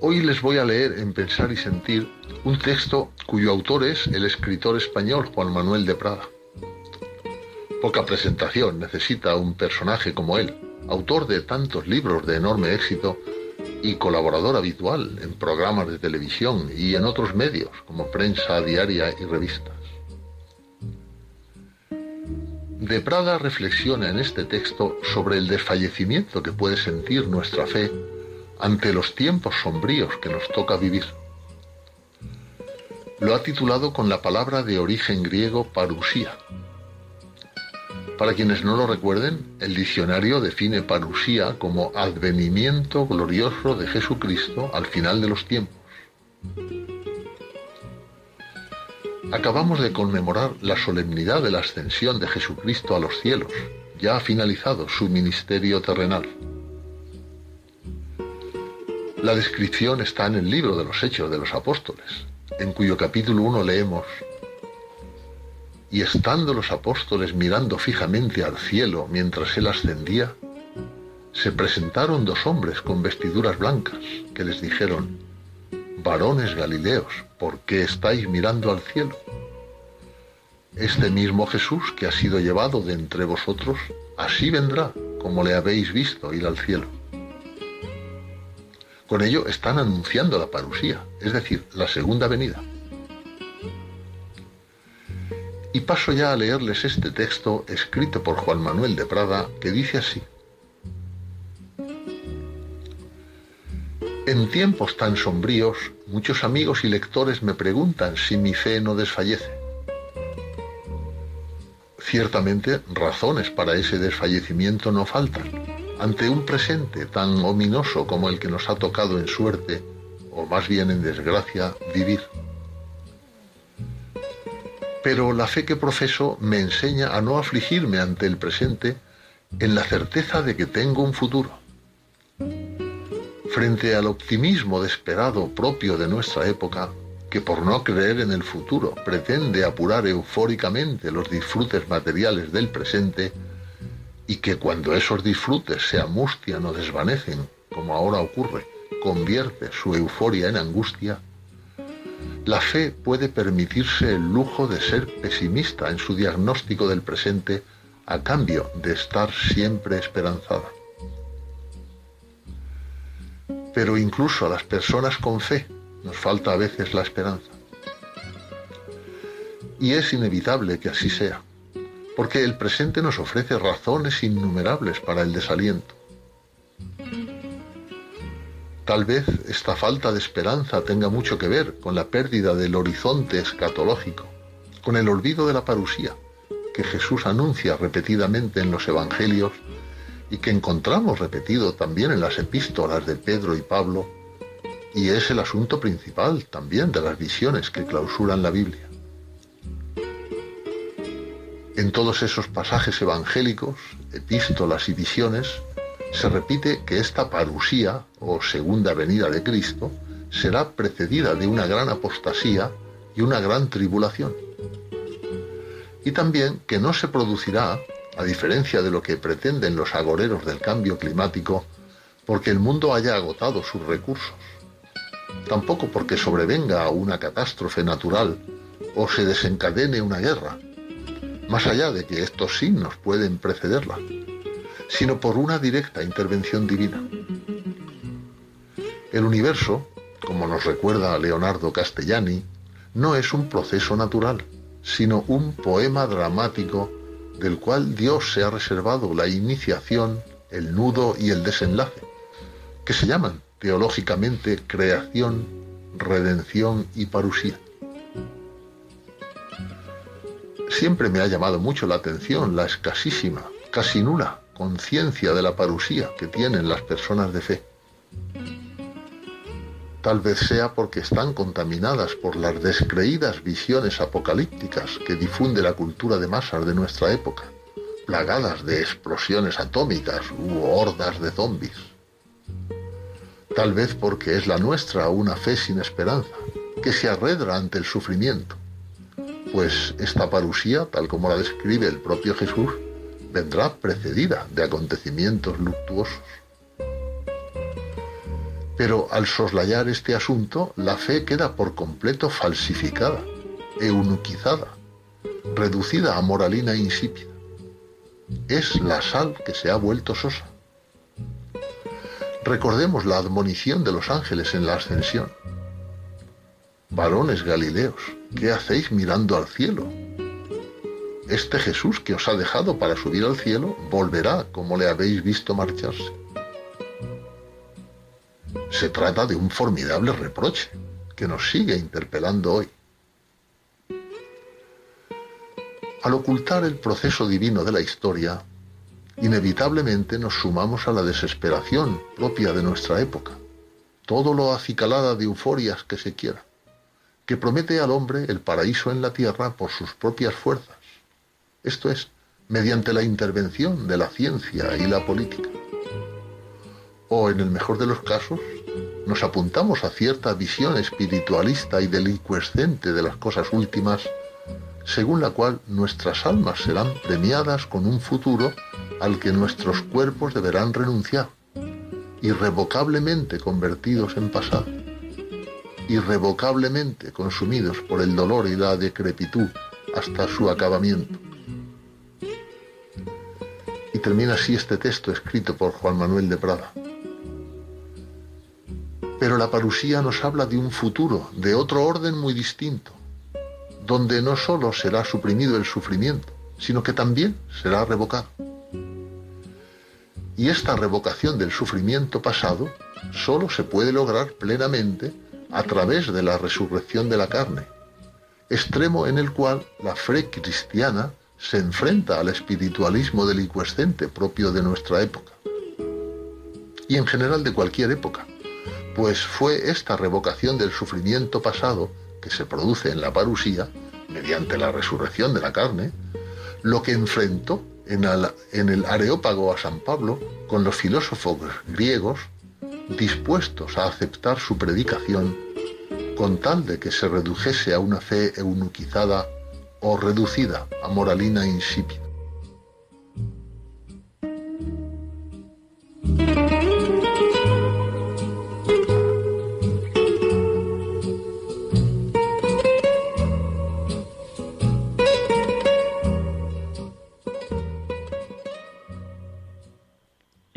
Hoy les voy a leer en Pensar y Sentir un texto cuyo autor es el escritor español Juan Manuel de Prada. Poca presentación necesita un personaje como él, autor de tantos libros de enorme éxito y colaborador habitual en programas de televisión y en otros medios como prensa diaria y revistas. De Prada reflexiona en este texto sobre el desfallecimiento que puede sentir nuestra fe ante los tiempos sombríos que nos toca vivir. Lo ha titulado con la palabra de origen griego parusía. Para quienes no lo recuerden, el diccionario define parusía como advenimiento glorioso de Jesucristo al final de los tiempos. Acabamos de conmemorar la solemnidad de la ascensión de Jesucristo a los cielos. Ya ha finalizado su ministerio terrenal. La descripción está en el libro de los Hechos de los Apóstoles, en cuyo capítulo 1 leemos, Y estando los apóstoles mirando fijamente al cielo mientras él ascendía, se presentaron dos hombres con vestiduras blancas, que les dijeron, Varones Galileos, ¿por qué estáis mirando al cielo? Este mismo Jesús que ha sido llevado de entre vosotros, así vendrá, como le habéis visto ir al cielo. Con ello están anunciando la parusía, es decir, la segunda venida. Y paso ya a leerles este texto escrito por Juan Manuel de Prada que dice así. En tiempos tan sombríos, muchos amigos y lectores me preguntan si mi fe no desfallece. Ciertamente, razones para ese desfallecimiento no faltan, ante un presente tan ominoso como el que nos ha tocado en suerte, o más bien en desgracia, vivir. Pero la fe que profeso me enseña a no afligirme ante el presente en la certeza de que tengo un futuro. Frente al optimismo desesperado propio de nuestra época, que por no creer en el futuro pretende apurar eufóricamente los disfrutes materiales del presente, y que cuando esos disfrutes se amustian o desvanecen, como ahora ocurre, convierte su euforia en angustia, la fe puede permitirse el lujo de ser pesimista en su diagnóstico del presente a cambio de estar siempre esperanzada. Pero incluso a las personas con fe nos falta a veces la esperanza. Y es inevitable que así sea. porque el presente nos ofrece razones innumerables para el desaliento. Tal vez esta falta de esperanza tenga mucho que ver con la pérdida del horizonte escatológico, con el olvido de la parusía, que Jesús anuncia repetidamente en los Evangelios y que encontramos repetido también en las epístolas de Pedro y Pablo, y es el asunto principal también de las visiones que clausuran la Biblia. En todos esos pasajes evangélicos, epístolas y visiones, se repite que esta parusía o segunda venida de Cristo será precedida de una gran apostasía y una gran tribulación. Y también que no se producirá, a diferencia de lo que pretenden los agoreros del cambio climático, porque el mundo haya agotado sus recursos, tampoco porque sobrevenga una catástrofe natural o se desencadene una guerra, más allá de que estos signos pueden precederla, sino por una directa intervención divina. El universo, como nos recuerda Leonardo Castellani, no es un proceso natural, sino un poema dramático del cual Dios se ha reservado la iniciación, el nudo y el desenlace, que se llaman teológicamente creación, redención y parusía. Siempre me ha llamado mucho la atención la escasísima, casi nula, conciencia de la parusía que tienen las personas de fe. Tal vez sea porque están contaminadas por las descreídas visiones apocalípticas que difunde la cultura de masas de nuestra época, plagadas de explosiones atómicas u hordas de zombies. Tal vez porque es la nuestra una fe sin esperanza, que se arredra ante el sufrimiento, pues esta parusía, tal como la describe el propio Jesús, vendrá precedida de acontecimientos luctuosos. Pero al soslayar este asunto, la fe queda por completo falsificada, eunuquizada, reducida a moralina insípida. Es la sal que se ha vuelto sosa. Recordemos la admonición de los ángeles en la ascensión. Varones Galileos, ¿qué hacéis mirando al cielo? Este Jesús que os ha dejado para subir al cielo volverá como le habéis visto marcharse. Se trata de un formidable reproche que nos sigue interpelando hoy. Al ocultar el proceso divino de la historia, inevitablemente nos sumamos a la desesperación propia de nuestra época, todo lo acicalada de euforias que se quiera, que promete al hombre el paraíso en la tierra por sus propias fuerzas, esto es, mediante la intervención de la ciencia y la política. O, en el mejor de los casos, nos apuntamos a cierta visión espiritualista y delicuescente de las cosas últimas, según la cual nuestras almas serán premiadas con un futuro al que nuestros cuerpos deberán renunciar, irrevocablemente convertidos en pasado, irrevocablemente consumidos por el dolor y la decrepitud hasta su acabamiento. Y termina así este texto escrito por Juan Manuel de Prada. Pero la parusía nos habla de un futuro, de otro orden muy distinto, donde no sólo será suprimido el sufrimiento, sino que también será revocado. Y esta revocación del sufrimiento pasado sólo se puede lograr plenamente a través de la resurrección de la carne, extremo en el cual la fe cristiana se enfrenta al espiritualismo delicuescente propio de nuestra época y en general de cualquier época, pues fue esta revocación del sufrimiento pasado que se produce en la parusía, mediante la resurrección de la carne, lo que enfrentó en, el Areópago a San Pablo con los filósofos griegos dispuestos a aceptar su predicación con tal de que se redujese a una fe eunuquizada o reducida a moralina insípida.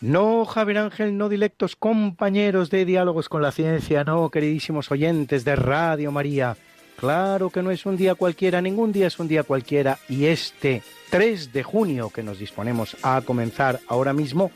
No, Javier Ángel, no dilectos compañeros de diálogos con la ciencia, no, queridísimos oyentes de Radio María. Claro que no es un día cualquiera, ningún día es un día cualquiera, y este 3 de junio que nos disponemos a comenzar ahora mismo,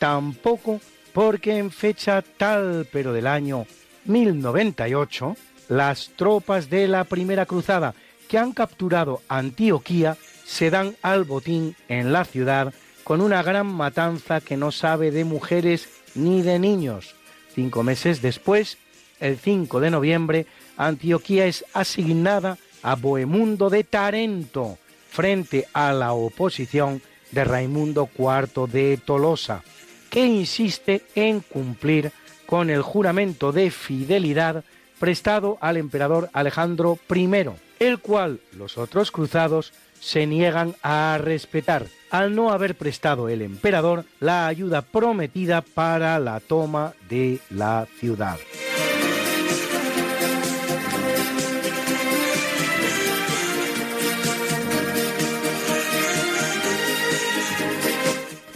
tampoco, porque en fecha tal pero del año 1098, las tropas de la Primera Cruzada que han capturado Antioquía se dan al botín en la ciudad con una gran matanza que no sabe de mujeres ni de niños. Cinco meses después, el 5 de noviembre, Antioquía es asignada a Bohemundo de Tarento frente a la oposición de Raimundo IV de Tolosa, que insiste en cumplir con el juramento de fidelidad prestado al emperador Alejandro I, el cual los otros cruzados se niegan a respetar al no haber prestado el emperador la ayuda prometida para la toma de la ciudad.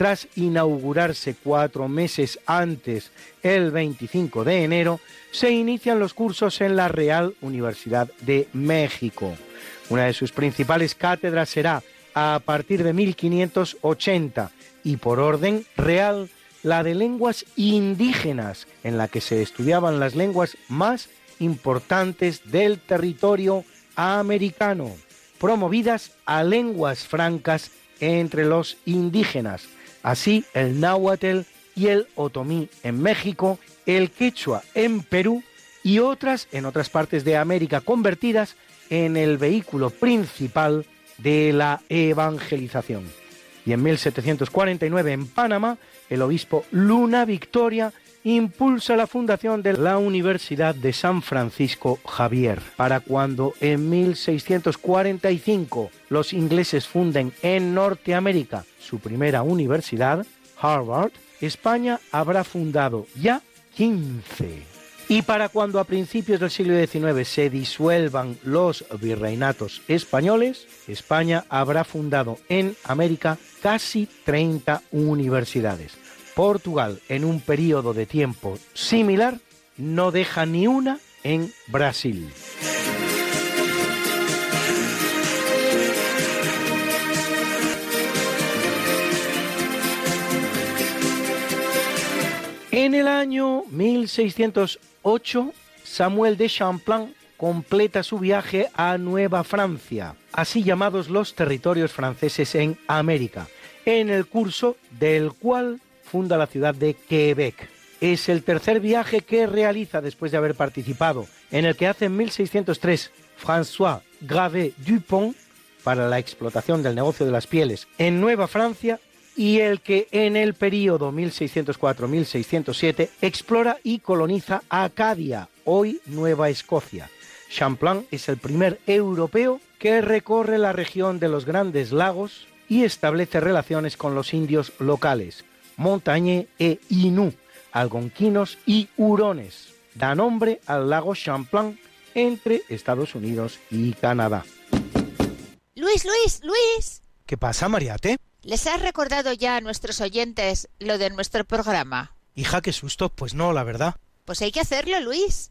tras inaugurarse cuatro meses antes, el 25 de enero, se inician los cursos en la Real Universidad de México. Una de sus principales cátedras será a partir de 1580 y por orden real la de lenguas indígenas, en la que se estudiaban las lenguas más importantes del territorio americano, promovidas a lenguas francas entre los indígenas, Así, el náhuatl y el otomí en México, el quechua en Perú y otras en otras partes de América convertidas en el vehículo principal de la evangelización. Y en 1749 en Panamá, el obispo Luna Victoria impulsa la fundación de la Universidad de San Francisco Javier, para cuando en 1645 los ingleses funden en Norteamérica su primera universidad, Harvard, España habrá fundado ya 15. Y para cuando a principios del siglo XIX se disuelvan los virreinatos españoles, España habrá fundado en América casi 30 universidades. Portugal, en un periodo de tiempo similar, no deja ni una en Brasil. En el año 1608, Samuel de Champlain completa su viaje a Nueva Francia, así llamados los territorios franceses en América, en el curso del cual funda la ciudad de Quebec. Es el tercer viaje que realiza después de haber participado en el que hace en 1603 François Gravé Dupont para la explotación del negocio de las pieles en Nueva Francia y el que en el período 1604-1607 explora y coloniza Acadia, hoy Nueva Escocia. Champlain es el primer europeo que recorre la región de los Grandes Lagos y establece relaciones con los indios locales, Montañé e Inú, algonquinos y hurones. Da nombre al lago Champlain entre Estados Unidos y Canadá. Luis, Luis, Luis. ¿Qué pasa, Mariate? ¿Les has recordado ya a nuestros oyentes lo de nuestro programa? Hija, qué susto. Pues no, la verdad. Pues hay que hacerlo, Luis.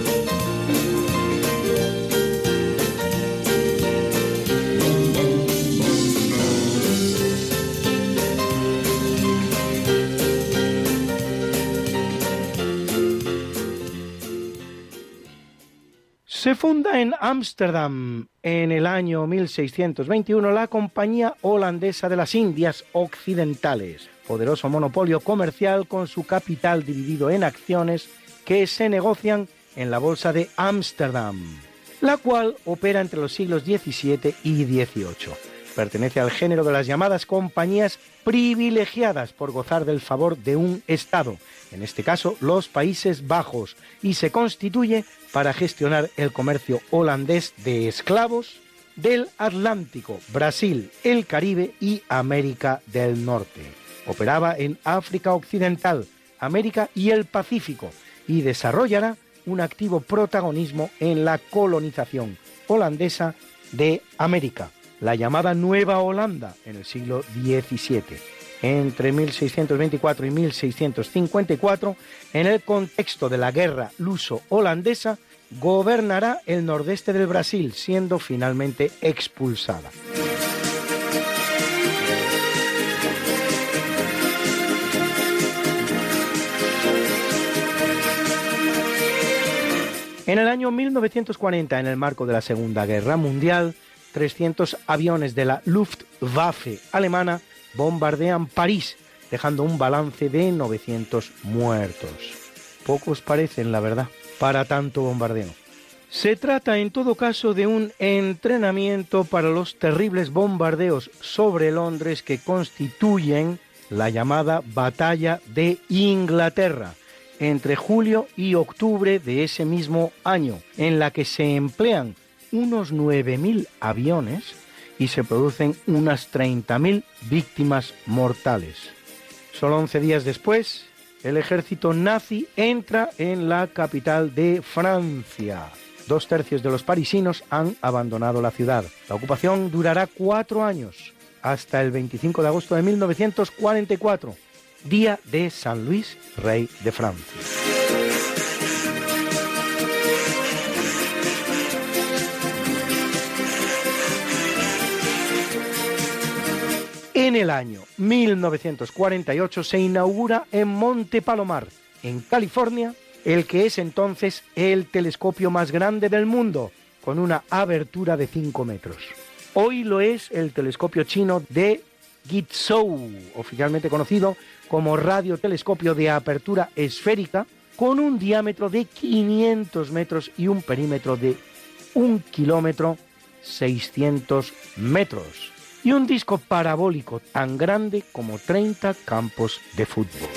Se funda en Ámsterdam en el año 1621 la Compañía Holandesa de las Indias Occidentales, poderoso monopolio comercial con su capital dividido en acciones que se negocian en la Bolsa de Ámsterdam, la cual opera entre los siglos XVII y XVIII. Pertenece al género de las llamadas compañías privilegiadas por gozar del favor de un Estado, en este caso los Países Bajos, y se constituye para gestionar el comercio holandés de esclavos del Atlántico, Brasil, el Caribe y América del Norte. Operaba en África Occidental, América y el Pacífico y desarrollará un activo protagonismo en la colonización holandesa de América, la llamada Nueva Holanda en el siglo XVII entre 1624 y 1654, en el contexto de la guerra luso-holandesa, gobernará el nordeste del Brasil, siendo finalmente expulsada. En el año 1940, en el marco de la Segunda Guerra Mundial, 300 aviones de la Luftwaffe alemana bombardean París, dejando un balance de 900 muertos. Pocos parecen, la verdad, para tanto bombardeo. Se trata en todo caso de un entrenamiento para los terribles bombardeos sobre Londres que constituyen la llamada Batalla de Inglaterra entre julio y octubre de ese mismo año, en la que se emplean unos 9.000 aviones y se producen unas 30.000 víctimas mortales. Solo 11 días después, el ejército nazi entra en la capital de Francia. Dos tercios de los parisinos han abandonado la ciudad. La ocupación durará cuatro años, hasta el 25 de agosto de 1944, día de San Luis, rey de Francia. En el año 1948 se inaugura en Monte Palomar, en California, el que es entonces el telescopio más grande del mundo, con una abertura de 5 metros. Hoy lo es el telescopio chino de Gizhou, oficialmente conocido como radiotelescopio de apertura esférica, con un diámetro de 500 metros y un perímetro de 1 kilómetro 600 metros y un disco parabólico tan grande como 30 campos de fútbol.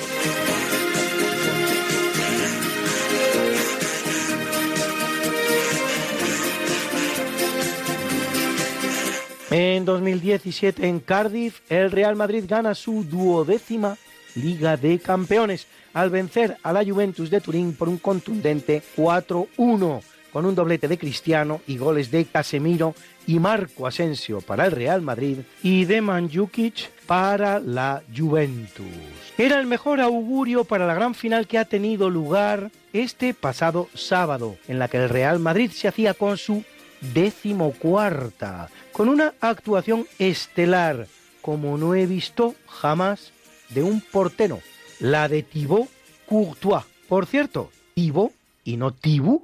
En 2017 en Cardiff, el Real Madrid gana su duodécima Liga de Campeones al vencer a la Juventus de Turín por un contundente 4-1 con un doblete de Cristiano y goles de Casemiro y Marco Asensio para el Real Madrid y de Manjukic para la Juventus. Era el mejor augurio para la gran final que ha tenido lugar este pasado sábado, en la que el Real Madrid se hacía con su decimocuarta, con una actuación estelar, como no he visto jamás de un portero, la de Thibaut Courtois. Por cierto, Thibaut y no Thibaut,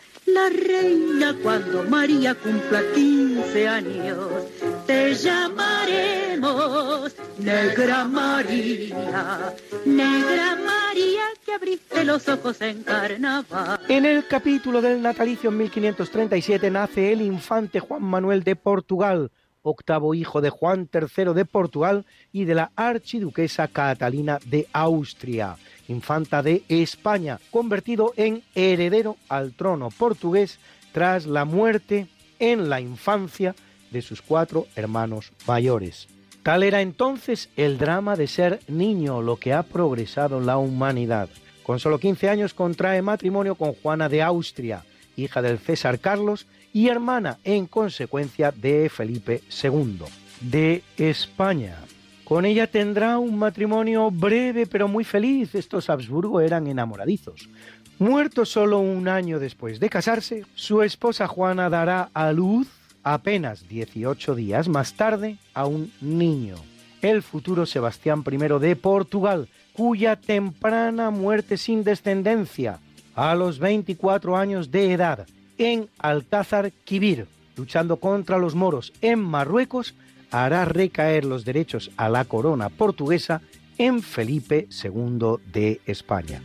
la reina cuando María cumpla 15 años. Te llamaremos Negra María, Negra María que abriste los ojos en carnaval. En el capítulo del natalicio en 1537 nace el infante Juan Manuel de Portugal, octavo hijo de Juan III de Portugal y de la archiduquesa Catalina de Austria, infanta de España, convertido en heredero al trono portugués tras la muerte en la infancia de sus cuatro hermanos mayores. Tal era entonces el drama de ser niño, lo que ha progresado la humanidad. Con solo 15 años contrae matrimonio con Juana de Austria, hija del César Carlos y hermana en consecuencia de Felipe II de España. Con ella tendrá un matrimonio breve pero muy feliz. Estos Habsburgo eran enamoradizos. Muerto solo un año después de casarse, su esposa Juana dará a luz apenas 18 días más tarde a un niño, el futuro Sebastián I de Portugal, cuya temprana muerte sin descendencia, a los 24 años de edad, en Alcázar Quibir, luchando contra los moros en Marruecos, hará recaer los derechos a la corona portuguesa en Felipe II de España.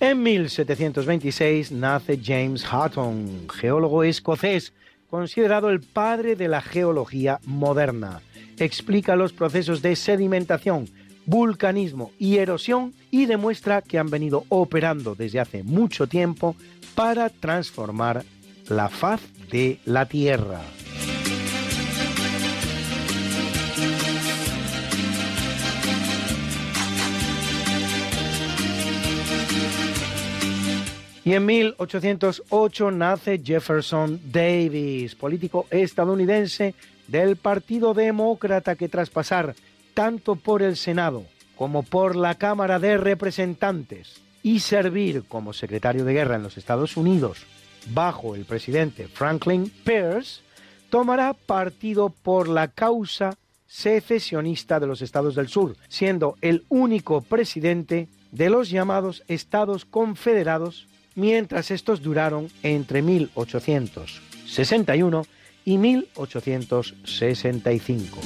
En 1726 nace James Hutton, geólogo escocés, considerado el padre de la geología moderna. Explica los procesos de sedimentación, vulcanismo y erosión y demuestra que han venido operando desde hace mucho tiempo para transformar la faz de la Tierra. Y en 1808 nace Jefferson Davis, político estadounidense del Partido Demócrata que tras pasar tanto por el Senado como por la Cámara de Representantes y servir como secretario de guerra en los Estados Unidos bajo el presidente Franklin Pierce, tomará partido por la causa secesionista de los Estados del Sur, siendo el único presidente de los llamados Estados Confederados mientras estos duraron entre 1861 y 1865.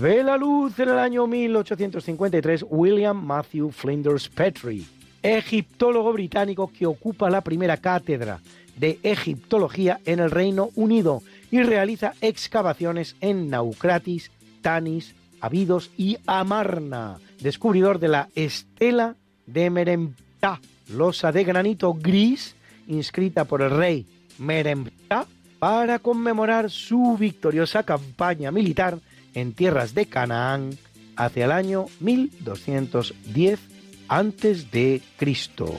Ve la luz en el año 1853 William Matthew Flinders Petrie, egiptólogo británico que ocupa la primera cátedra de egiptología en el Reino Unido y realiza excavaciones en Naucratis, Tanis, Abidos y Amarna, descubridor de la estela de Meremptah, losa de granito gris inscrita por el rey Meremptah para conmemorar su victoriosa campaña militar en tierras de Canaán hacia el año 1210 antes de Cristo.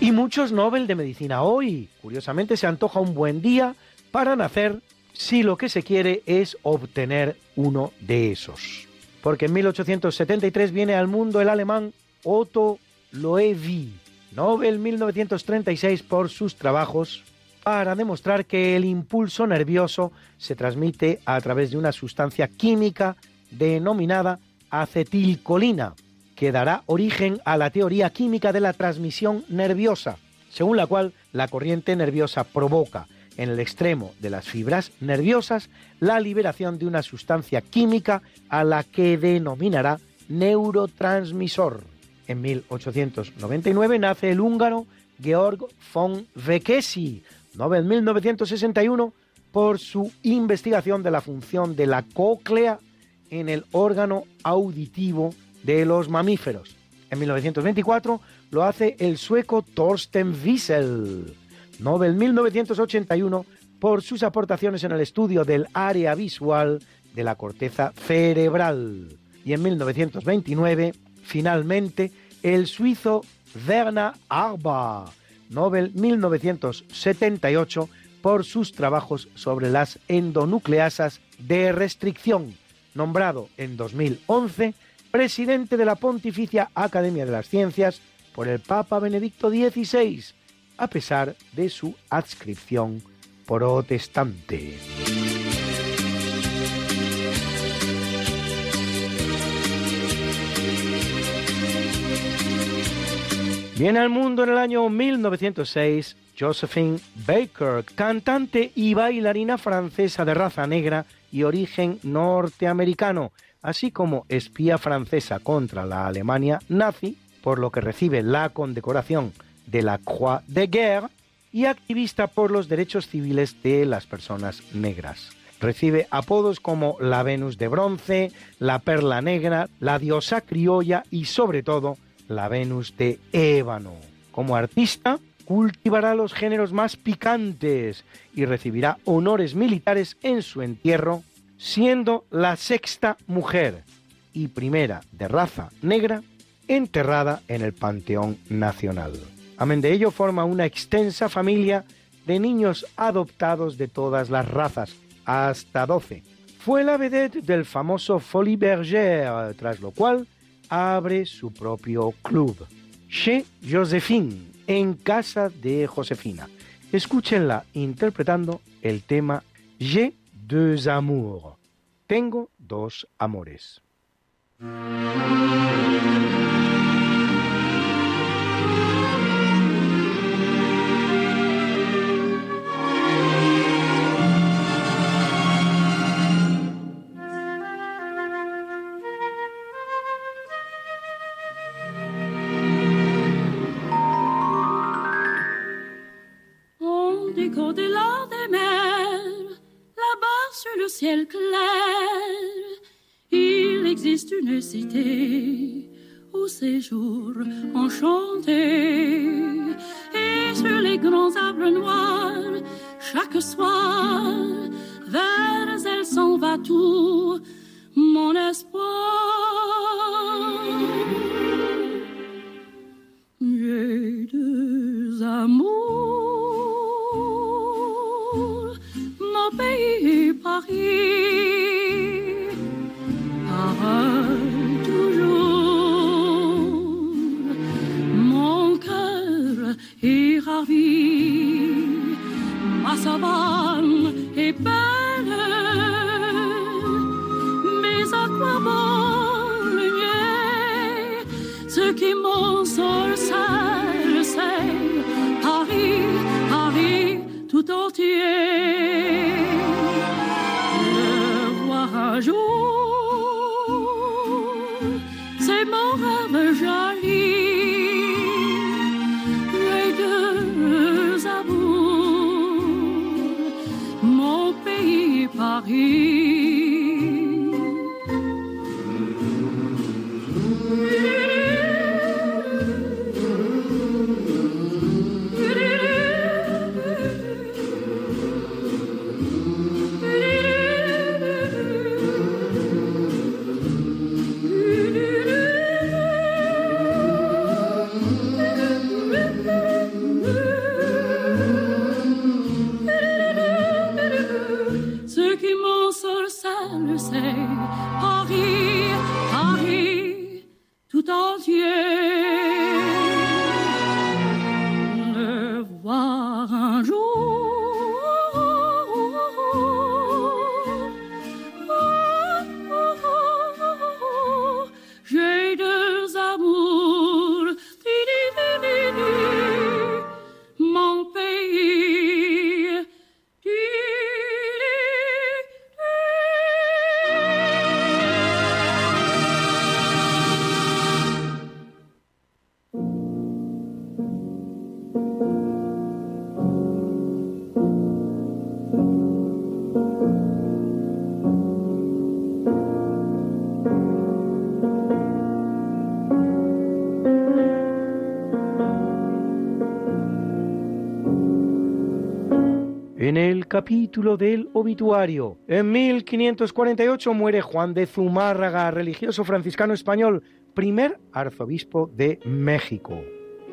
Y muchos Nobel de Medicina hoy. Curiosamente se antoja un buen día para nacer si lo que se quiere es obtener uno de esos. Porque en 1873 viene al mundo el alemán Otto Loewi, Nobel 1936 por sus trabajos para demostrar que el impulso nervioso se transmite a través de una sustancia química denominada acetilcolina, que dará origen a la teoría química de la transmisión nerviosa, según la cual la corriente nerviosa provoca en el extremo de las fibras nerviosas la liberación de una sustancia química a la que denominará neurotransmisor. En 1899 nace el húngaro Georg von Vekesi, Nobel 1961, por su investigación de la función de la cóclea en el órgano auditivo de los mamíferos. En 1924 lo hace el sueco Thorsten Wiesel, Nobel 1981, por sus aportaciones en el estudio del área visual de la corteza cerebral. Y en 1929, finalmente, el suizo Werner Arba, Nobel 1978, por sus trabajos sobre las endonucleasas de restricción, nombrado en 2011 presidente de la Pontificia Academia de las Ciencias por el Papa Benedicto XVI, a pesar de su adscripción protestante. Viene al mundo en el año 1906 Josephine Baker, cantante y bailarina francesa de raza negra y origen norteamericano, así como espía francesa contra la Alemania nazi, por lo que recibe la condecoración de la Croix de Guerre, y activista por los derechos civiles de las personas negras. Recibe apodos como la Venus de bronce, la Perla Negra, la Diosa Criolla y sobre todo la Venus de ébano. Como artista, cultivará los géneros más picantes y recibirá honores militares en su entierro, siendo la sexta mujer y primera de raza negra enterrada en el Panteón Nacional. Amén de ello, forma una extensa familia de niños adoptados de todas las razas, hasta 12. Fue la vedette del famoso Folie Bergère, tras lo cual abre su propio club, Chez Josephine, en casa de Josefina. Escúchenla interpretando el tema J'ai deux amours. Tengo dos amores. Existe une cité au séjour enchanté. Et sur les grands arbres noirs, chaque soir, vers elle s'en va tout mon espoir. J'ai deux amours, mon pays Paris, savane est belle, mais à quoi bon le nier ce qui m'ensorcelle, c'est Paris, Paris tout entier. Le voir un jour, Paris. El capítulo del obituario. En 1548 muere Juan de Zumárraga, religioso franciscano español, primer arzobispo de México.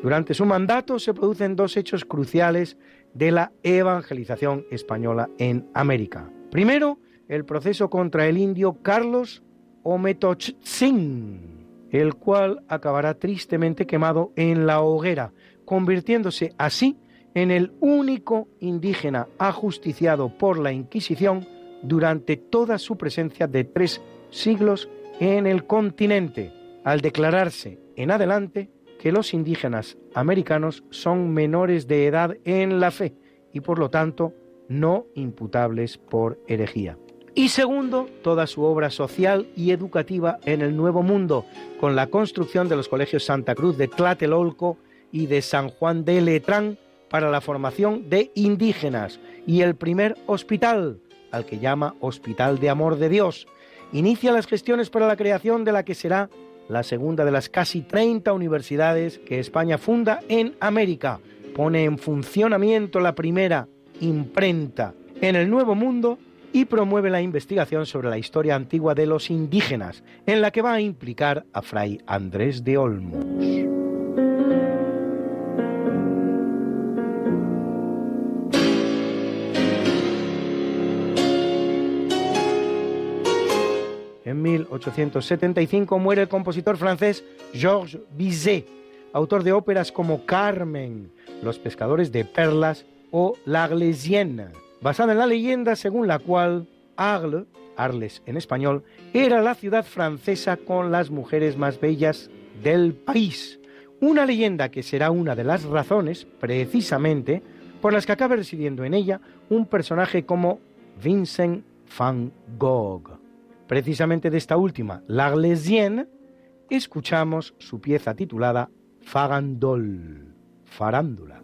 Durante su mandato se producen dos hechos cruciales de la evangelización española en América. Primero, el proceso contra el indio Carlos Ometochtzin, el cual acabará tristemente quemado en la hoguera, convirtiéndose así en el único indígena ajusticiado por la Inquisición durante toda su presencia de tres siglos en el continente, al declararse en adelante que los indígenas americanos son menores de edad en la fe y por lo tanto no imputables por herejía. Y segundo, toda su obra social y educativa en el Nuevo Mundo, con la construcción de los colegios Santa Cruz de Tlatelolco y de San Juan de Letrán para la formación de indígenas y el primer hospital, al que llama Hospital de Amor de Dios. Inicia las gestiones para la creación de la que será la segunda de las casi 30 universidades que España funda en América. Pone en funcionamiento la primera imprenta en el Nuevo Mundo y promueve la investigación sobre la historia antigua de los indígenas, en la que va a implicar a Fray Andrés de Olmos. En 1875 muere el compositor francés Georges Bizet, autor de óperas como Carmen, Los pescadores de perlas o L'Arlésienne, basada en la leyenda según la cual Arles, Arles en español, era la ciudad francesa con las mujeres más bellas del país. Una leyenda que será una de las razones, precisamente, por las que acaba residiendo en ella un personaje como Vincent van Gogh. Precisamente de esta última, L'Arlésienne, escuchamos su pieza titulada Fagandol, Farándula.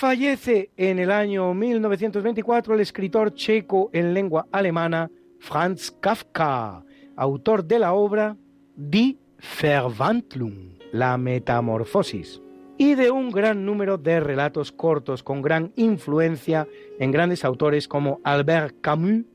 Fallece en el año 1924 el escritor checo en lengua alemana Franz Kafka, autor de la obra Die Verwandlung, la metamorfosis, y de un gran número de relatos cortos con gran influencia en grandes autores como Albert Camus,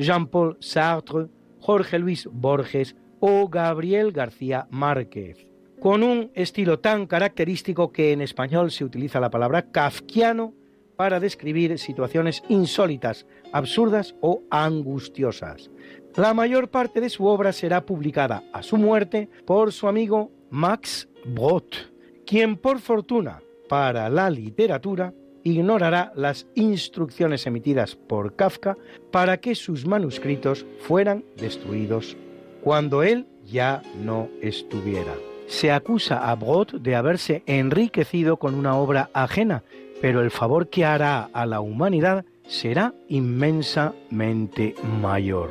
Jean-Paul Sartre, Jorge Luis Borges o Gabriel García Márquez, con un estilo tan característico que en español se utiliza la palabra kafkiano para describir situaciones insólitas, absurdas o angustiosas. La mayor parte de su obra será publicada a su muerte por su amigo Max Brod, quien por fortuna para la literatura ignorará las instrucciones emitidas por Kafka para que sus manuscritos fueran destruidos cuando él ya no estuviera. Se acusa a Brod de haberse enriquecido con una obra ajena, pero el favor que hará a la humanidad será inmensamente mayor.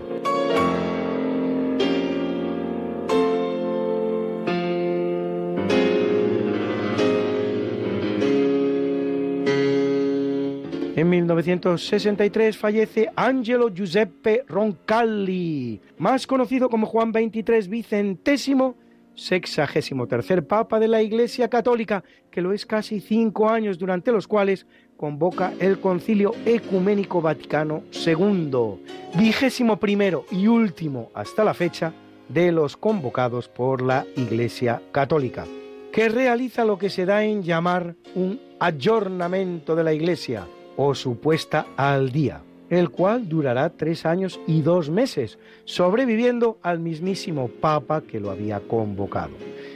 En 1963 fallece Angelo Giuseppe Roncalli, más conocido como Juan XXIII Vicentésimo, sexagésimo tercer Papa de la Iglesia Católica, que lo es casi cinco años durante los cuales convoca el Concilio Ecuménico Vaticano II, vigésimo primero y último hasta la fecha de los convocados por la Iglesia Católica, que realiza lo que se da en llamar un ayornamiento de la Iglesia, o supuesta al día, el cual durará tres años y dos meses, sobreviviendo al mismísimo Papa que lo había convocado.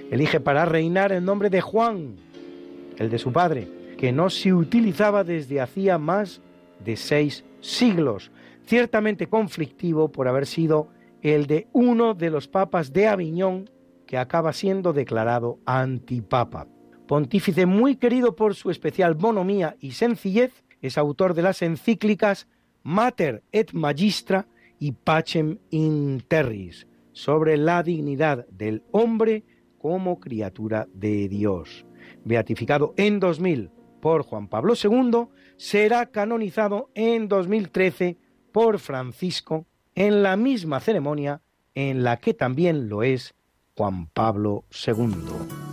Elige para reinar el nombre de Juan, el de su padre, que no se utilizaba desde hacía más de seis siglos, ciertamente conflictivo por haber sido el de uno de los papas de Aviñón que acaba siendo declarado antipapa. Pontífice muy querido por su especial bonomía y sencillez, es autor de las encíclicas Mater et Magistra y Pacem in Terris, sobre la dignidad del hombre como criatura de Dios. Beatificado en 2000 por Juan Pablo II, será canonizado en 2013 por Francisco en la misma ceremonia en la que también lo es Juan Pablo II.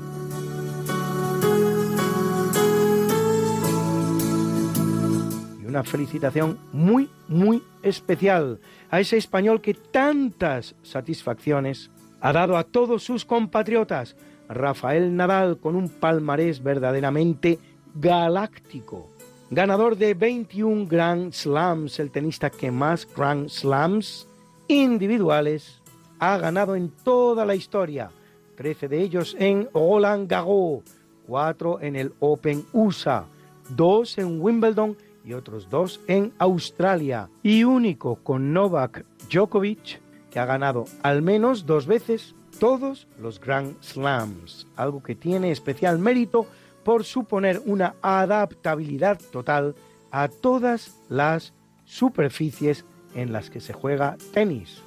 Una felicitación muy, muy especial a ese español que tantas satisfacciones ha dado a todos sus compatriotas, Rafael Nadal, con un palmarés verdaderamente galáctico. Ganador de 21 Grand Slams, el tenista que más Grand Slams individuales ha ganado en toda la historia. 13 de ellos en Roland Garros, 4 en el Open USA, 2 en Wimbledon y otros dos en Australia, y único con Novak Djokovic, que ha ganado al menos dos veces todos los Grand Slams, algo que tiene especial mérito por suponer una adaptabilidad total a todas las superficies en las que se juega tenis,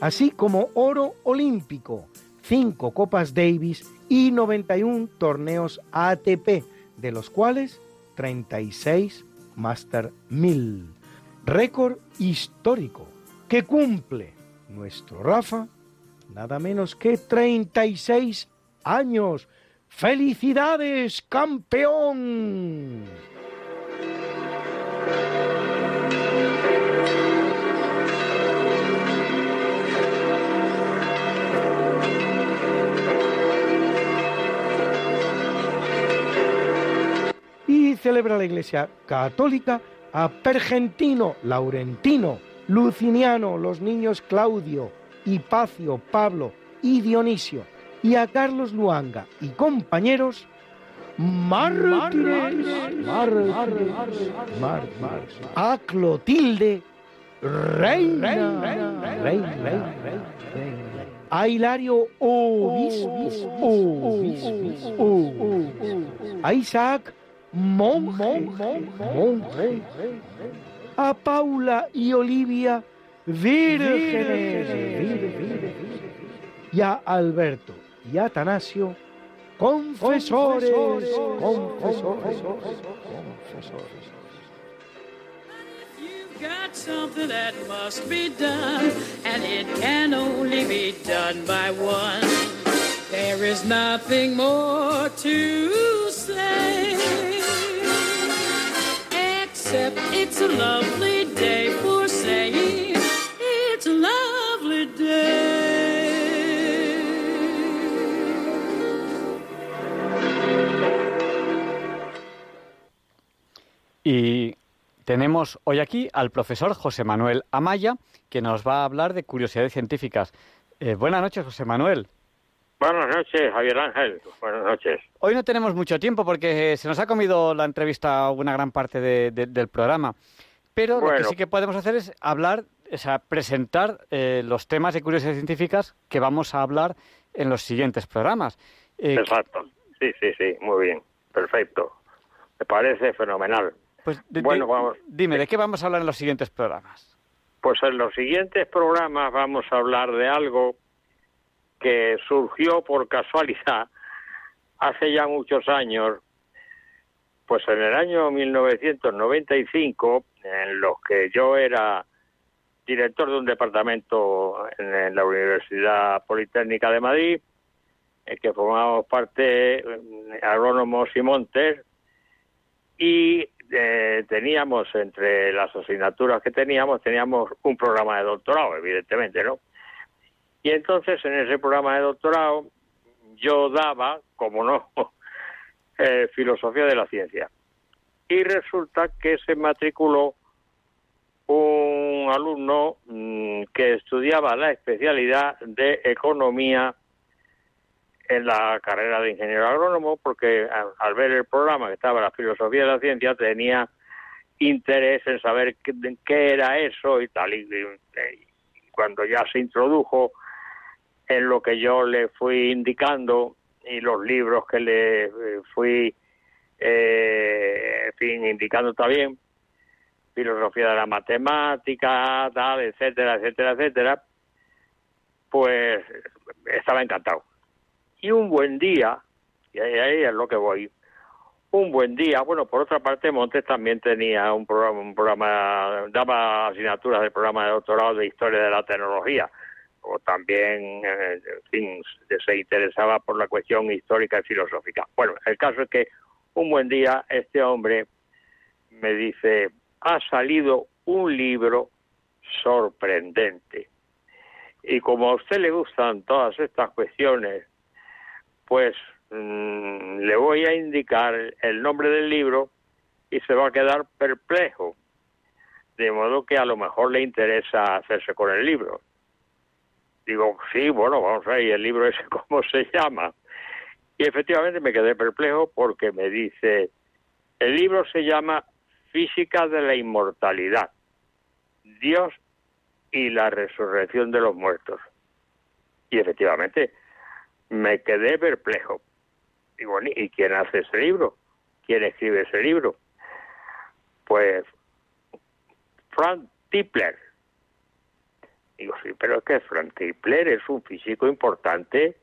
así como oro olímpico, cinco Copas Davis y 91 torneos ATP, de los cuales 36 Master 1000, récord histórico que cumple nuestro Rafa nada menos que 36 años. ¡Felicidades, campeón! Celebra la Iglesia Católica a Pergentino, Laurentino, Luciniano, los niños Claudio, Hipacio, Pablo y Dionisio, y a Carlos Luanga y compañeros mártires, a Clotilde, reina, a Hilario, obispo, a Isaac, monje, monje, a Paula y Olivia, vírgenes, y a Alberto y a Atanasio, confesores, confesores, confesores. got something that must be done, and it can only be done by one. There is nothing more to say, y tenemos hoy aquí al profesor José Manuel Amaya, que nos va a hablar de curiosidades científicas. Eh, buenas noches, José Manuel. Buenas noches, Javier Ángel. Buenas noches. Hoy no tenemos mucho tiempo porque se nos ha comido la entrevista una gran parte de- de- del programa. Pero lo que sí que podemos hacer es hablar, o sea, presentar eh, los temas de curiosidades científicas que vamos a hablar en los siguientes programas. Eh, Exacto. Sí, sí, sí. Muy bien. Perfecto. Me parece fenomenal. pues, bueno, vamos. dime, ¿de qué vamos a hablar en los siguientes programas? Pues en los siguientes programas vamos a hablar de algo que surgió por casualidad [laughs] hace ya muchos años, pues en el año 1995, en los que yo era director de un departamento en, la Universidad Politécnica de Madrid, en que formábamos parte eh, agrónomos y montes, y eh, teníamos entre las asignaturas que teníamos, teníamos un programa de doctorado, evidentemente, ¿no? Y entonces en ese programa de doctorado yo daba, como no, [laughs] eh, filosofía de la ciencia. Y resulta que se matriculó un alumno mm, que estudiaba la especialidad de economía en la carrera de ingeniero agrónomo, porque al, ver el programa que estaba la filosofía de la ciencia tenía interés en saber qué, era eso y tal. Y cuando ya se introdujo en lo que yo le fui indicando y los libros que le eh, fui, eh, fin, indicando también, filosofía de la matemática, tal, etcétera, etcétera, etcétera, pues estaba encantado. Y un buen día, y ahí, ahí es lo que voy, un buen día, bueno, por otra parte, Montes también tenía un programa, un programa daba asignaturas del programa de doctorado de Historia de la Tecnología, o también, eh, en fin, se interesaba por la cuestión histórica y filosófica. Bueno, el caso es que un buen día este hombre me dice, ha salido un libro sorprendente. Y como a usted le gustan todas estas cuestiones, pues mm, le voy a indicar el nombre del libro y se va a quedar perplejo. De modo que a lo mejor le interesa hacerse con el libro. Digo, sí, bueno, vamos a ver, ¿y el libro ese [laughs] cómo se llama? Y efectivamente me quedé perplejo porque me dice, el libro se llama Física de la Inmortalidad, Dios y la Resurrección de los Muertos. Y efectivamente, me quedé perplejo. Digo, ¿y quién hace ese libro? ¿Quién escribe ese libro? Pues Frank Tipler. Digo, sí, pero es que Frank Tipler es un físico importante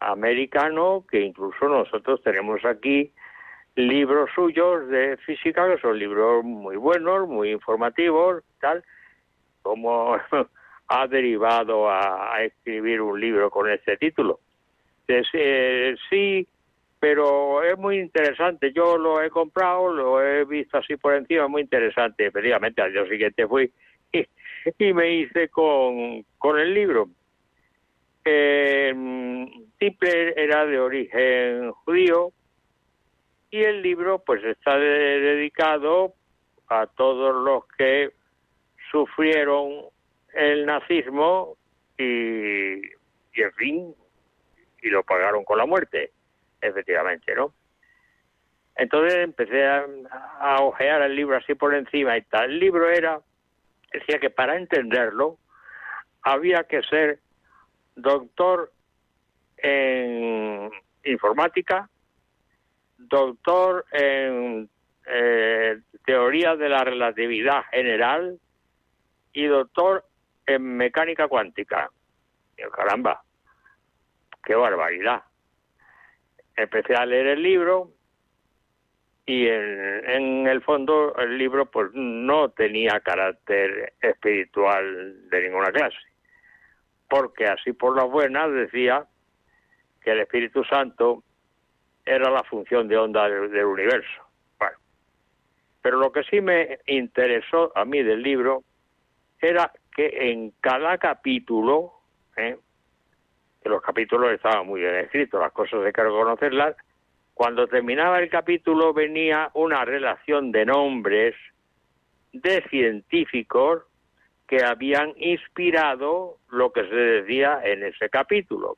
americano que incluso nosotros tenemos aquí libros suyos de física que son libros muy buenos, muy informativos, tal, como [laughs] ha derivado a, escribir un libro con este título. Eh, sí, pero es muy interesante. Yo lo he comprado, lo he visto así por encima, muy interesante. Efectivamente, al día siguiente fui [laughs] y me hice con, con el libro. Eh, Tipler era de origen judío y el libro pues está de- dedicado a todos los que sufrieron el nazismo y, y en fin y lo pagaron con la muerte efectivamente no entonces empecé a, a ojear el libro así por encima y tal el libro era decía que para entenderlo había que ser doctor en informática doctor en eh, teoría de la relatividad general y doctor en mecánica cuántica. Caramba, qué barbaridad. Empecé a leer el libro y en, el fondo el libro pues no tenía carácter espiritual de ninguna clase, porque así por las buenas decía que el Espíritu Santo era la función de onda del, del universo. Bueno, pero lo que sí me interesó a mí del libro era que en cada capítulo, ¿eh? que los capítulos estaban muy bien escritos, las cosas hay que reconocerlas, cuando terminaba el capítulo venía una relación de nombres de científicos que habían inspirado lo que se decía en ese capítulo.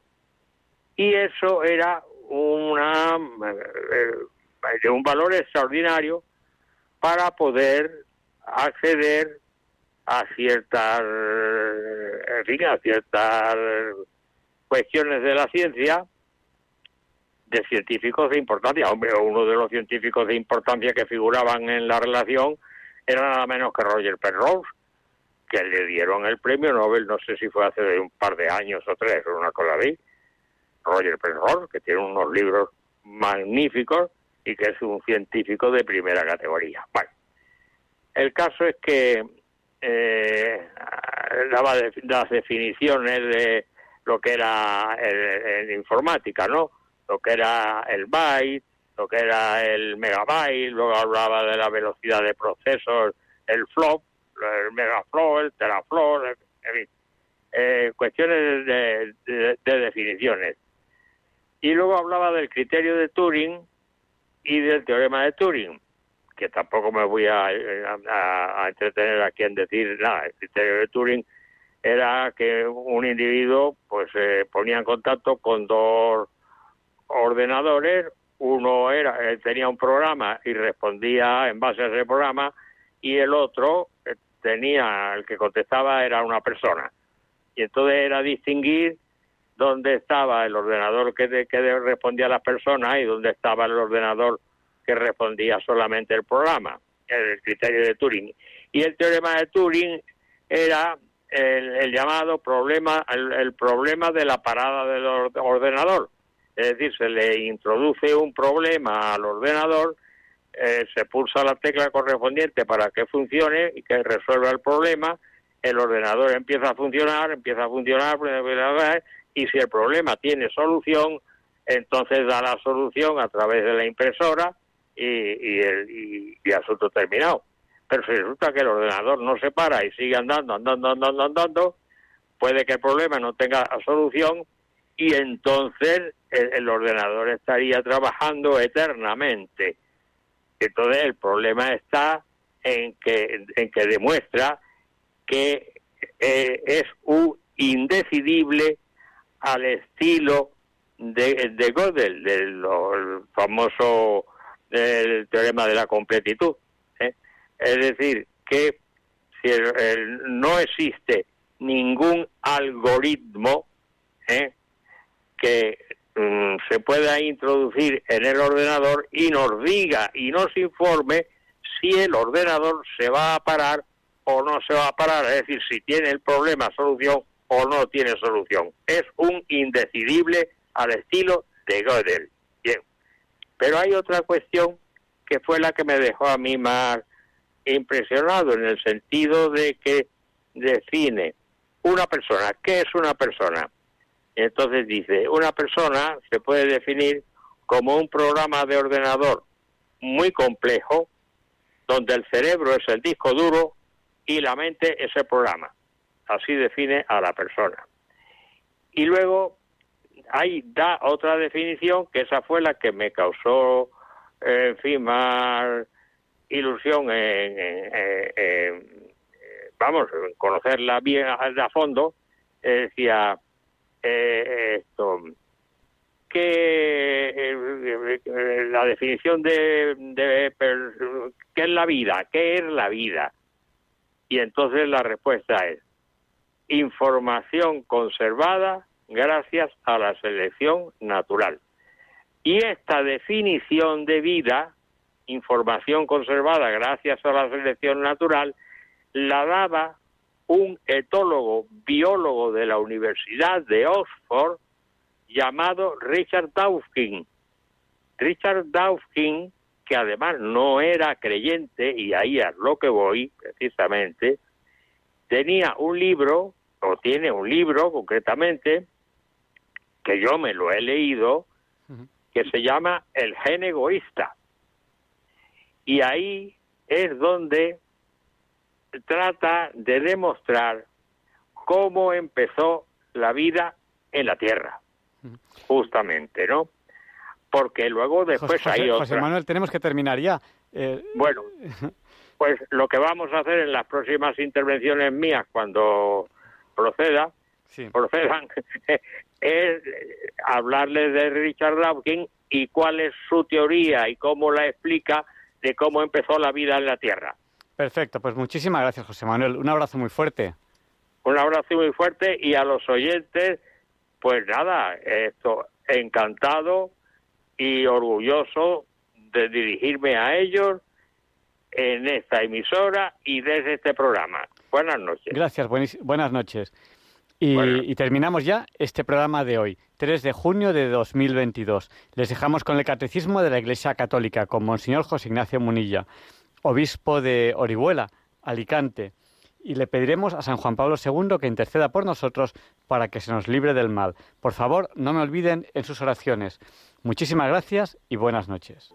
Y eso era una, eh, de un valor extraordinario para poder acceder a ciertas, en fin, a ciertas cuestiones de la ciencia de científicos de importancia. Hombre, uno de los científicos de importancia que figuraban en la relación era nada menos que Roger Penrose, que le dieron el premio Nobel, no sé si fue hace un par de años o tres, una cosa así. Roger Penrose, que tiene unos libros magníficos y que es un científico de primera categoría. Bueno, el caso es que eh, daba las definiciones de lo que era informática, ¿no? Lo que era el byte, lo que era el megabyte, luego hablaba de la velocidad de procesos, el flop, el megaflow, el teraflow, en fin, eh, cuestiones de, definiciones. Y luego hablaba del criterio de Turing y del teorema de Turing, que tampoco me voy a, a entretener aquí en decir nada. El criterio de Turing era que un individuo pues se ponía en contacto con dos ordenadores, uno era tenía un programa y respondía en base a ese programa y el otro eh, tenía el que contestaba era una persona y entonces era distinguir dónde estaba el ordenador que, que respondía a las personas y dónde estaba el ordenador que respondía solamente el programa, el criterio de Turing. Y el teorema de Turing era el, llamado problema, el, problema de la parada del ordenador. Es decir, se le introduce un problema al ordenador, eh, se pulsa la tecla correspondiente para que funcione y que resuelva el problema, el ordenador empieza a funcionar, empieza a funcionar, y si el problema tiene solución, entonces da la solución a través de la impresora y, y, el, y asunto terminado. Pero si resulta que el ordenador no se para y sigue andando, andando, andando, andando, puede que el problema no tenga solución y entonces el, ordenador estaría trabajando eternamente. Entonces el problema está en que, en que demuestra que eh, es un indecidible al estilo de, de Gödel, del famoso teorema de la completitud. ¿eh? Es decir, que si no existe ningún algoritmo ¿eh? que mm, se pueda introducir en el ordenador y nos diga y nos informe si el ordenador se va a parar o no se va a parar, es decir, si tiene el problema solución o no tiene solución. Es un indecidible al estilo de Gödel. Bien. Pero hay otra cuestión que fue la que me dejó a mí más impresionado en el sentido de que define una persona. ¿Qué es una persona? Entonces dice, una persona se puede definir como un programa de ordenador muy complejo, donde el cerebro es el disco duro y la mente es el programa. Así define a la persona. Y luego ahí da otra definición, que esa fue la que me causó, en fin, más ilusión en, vamos, conocerla bien a, fondo, decía eh, esto que eh, la definición de, de qué es la vida, qué es la vida. Y entonces la respuesta es información conservada gracias a la selección natural. Y esta definición de vida información conservada gracias a la selección natural, la daba un etólogo biólogo de la Universidad de Oxford llamado Richard Dawkins. Richard Dawkins, que además no era creyente, y ahí es lo que voy precisamente, tenía un libro, o tiene un libro concretamente, que yo me lo he leído, que se llama El gen egoísta. Y ahí es donde trata de demostrar cómo empezó la vida en la Tierra, justamente, ¿no? Porque luego después hay otra. José Manuel, tenemos que terminar ya. Eh, bueno, [laughs] Pues lo que vamos a hacer en las próximas intervenciones mías, cuando proceda, procedan, [laughs] es hablarles de Richard Dawkins y cuál es su teoría y cómo la explica de cómo empezó la vida en la Tierra. Perfecto, pues muchísimas gracias, José Manuel. Un abrazo muy fuerte. Un abrazo muy fuerte y a los oyentes, pues nada, esto encantado y orgulloso de dirigirme a ellos en esta emisora y desde este programa. Buenas noches. Gracias, buenas noches. Y, terminamos ya este programa de hoy, 3 de junio de 2022. Les dejamos con el Catecismo de la Iglesia Católica, con Monseñor José Ignacio Munilla, obispo de Orihuela, Alicante. Y le pediremos a San Juan Pablo II que interceda por nosotros para que se nos libre del mal. Por favor, no me olviden en sus oraciones. Muchísimas gracias y buenas noches.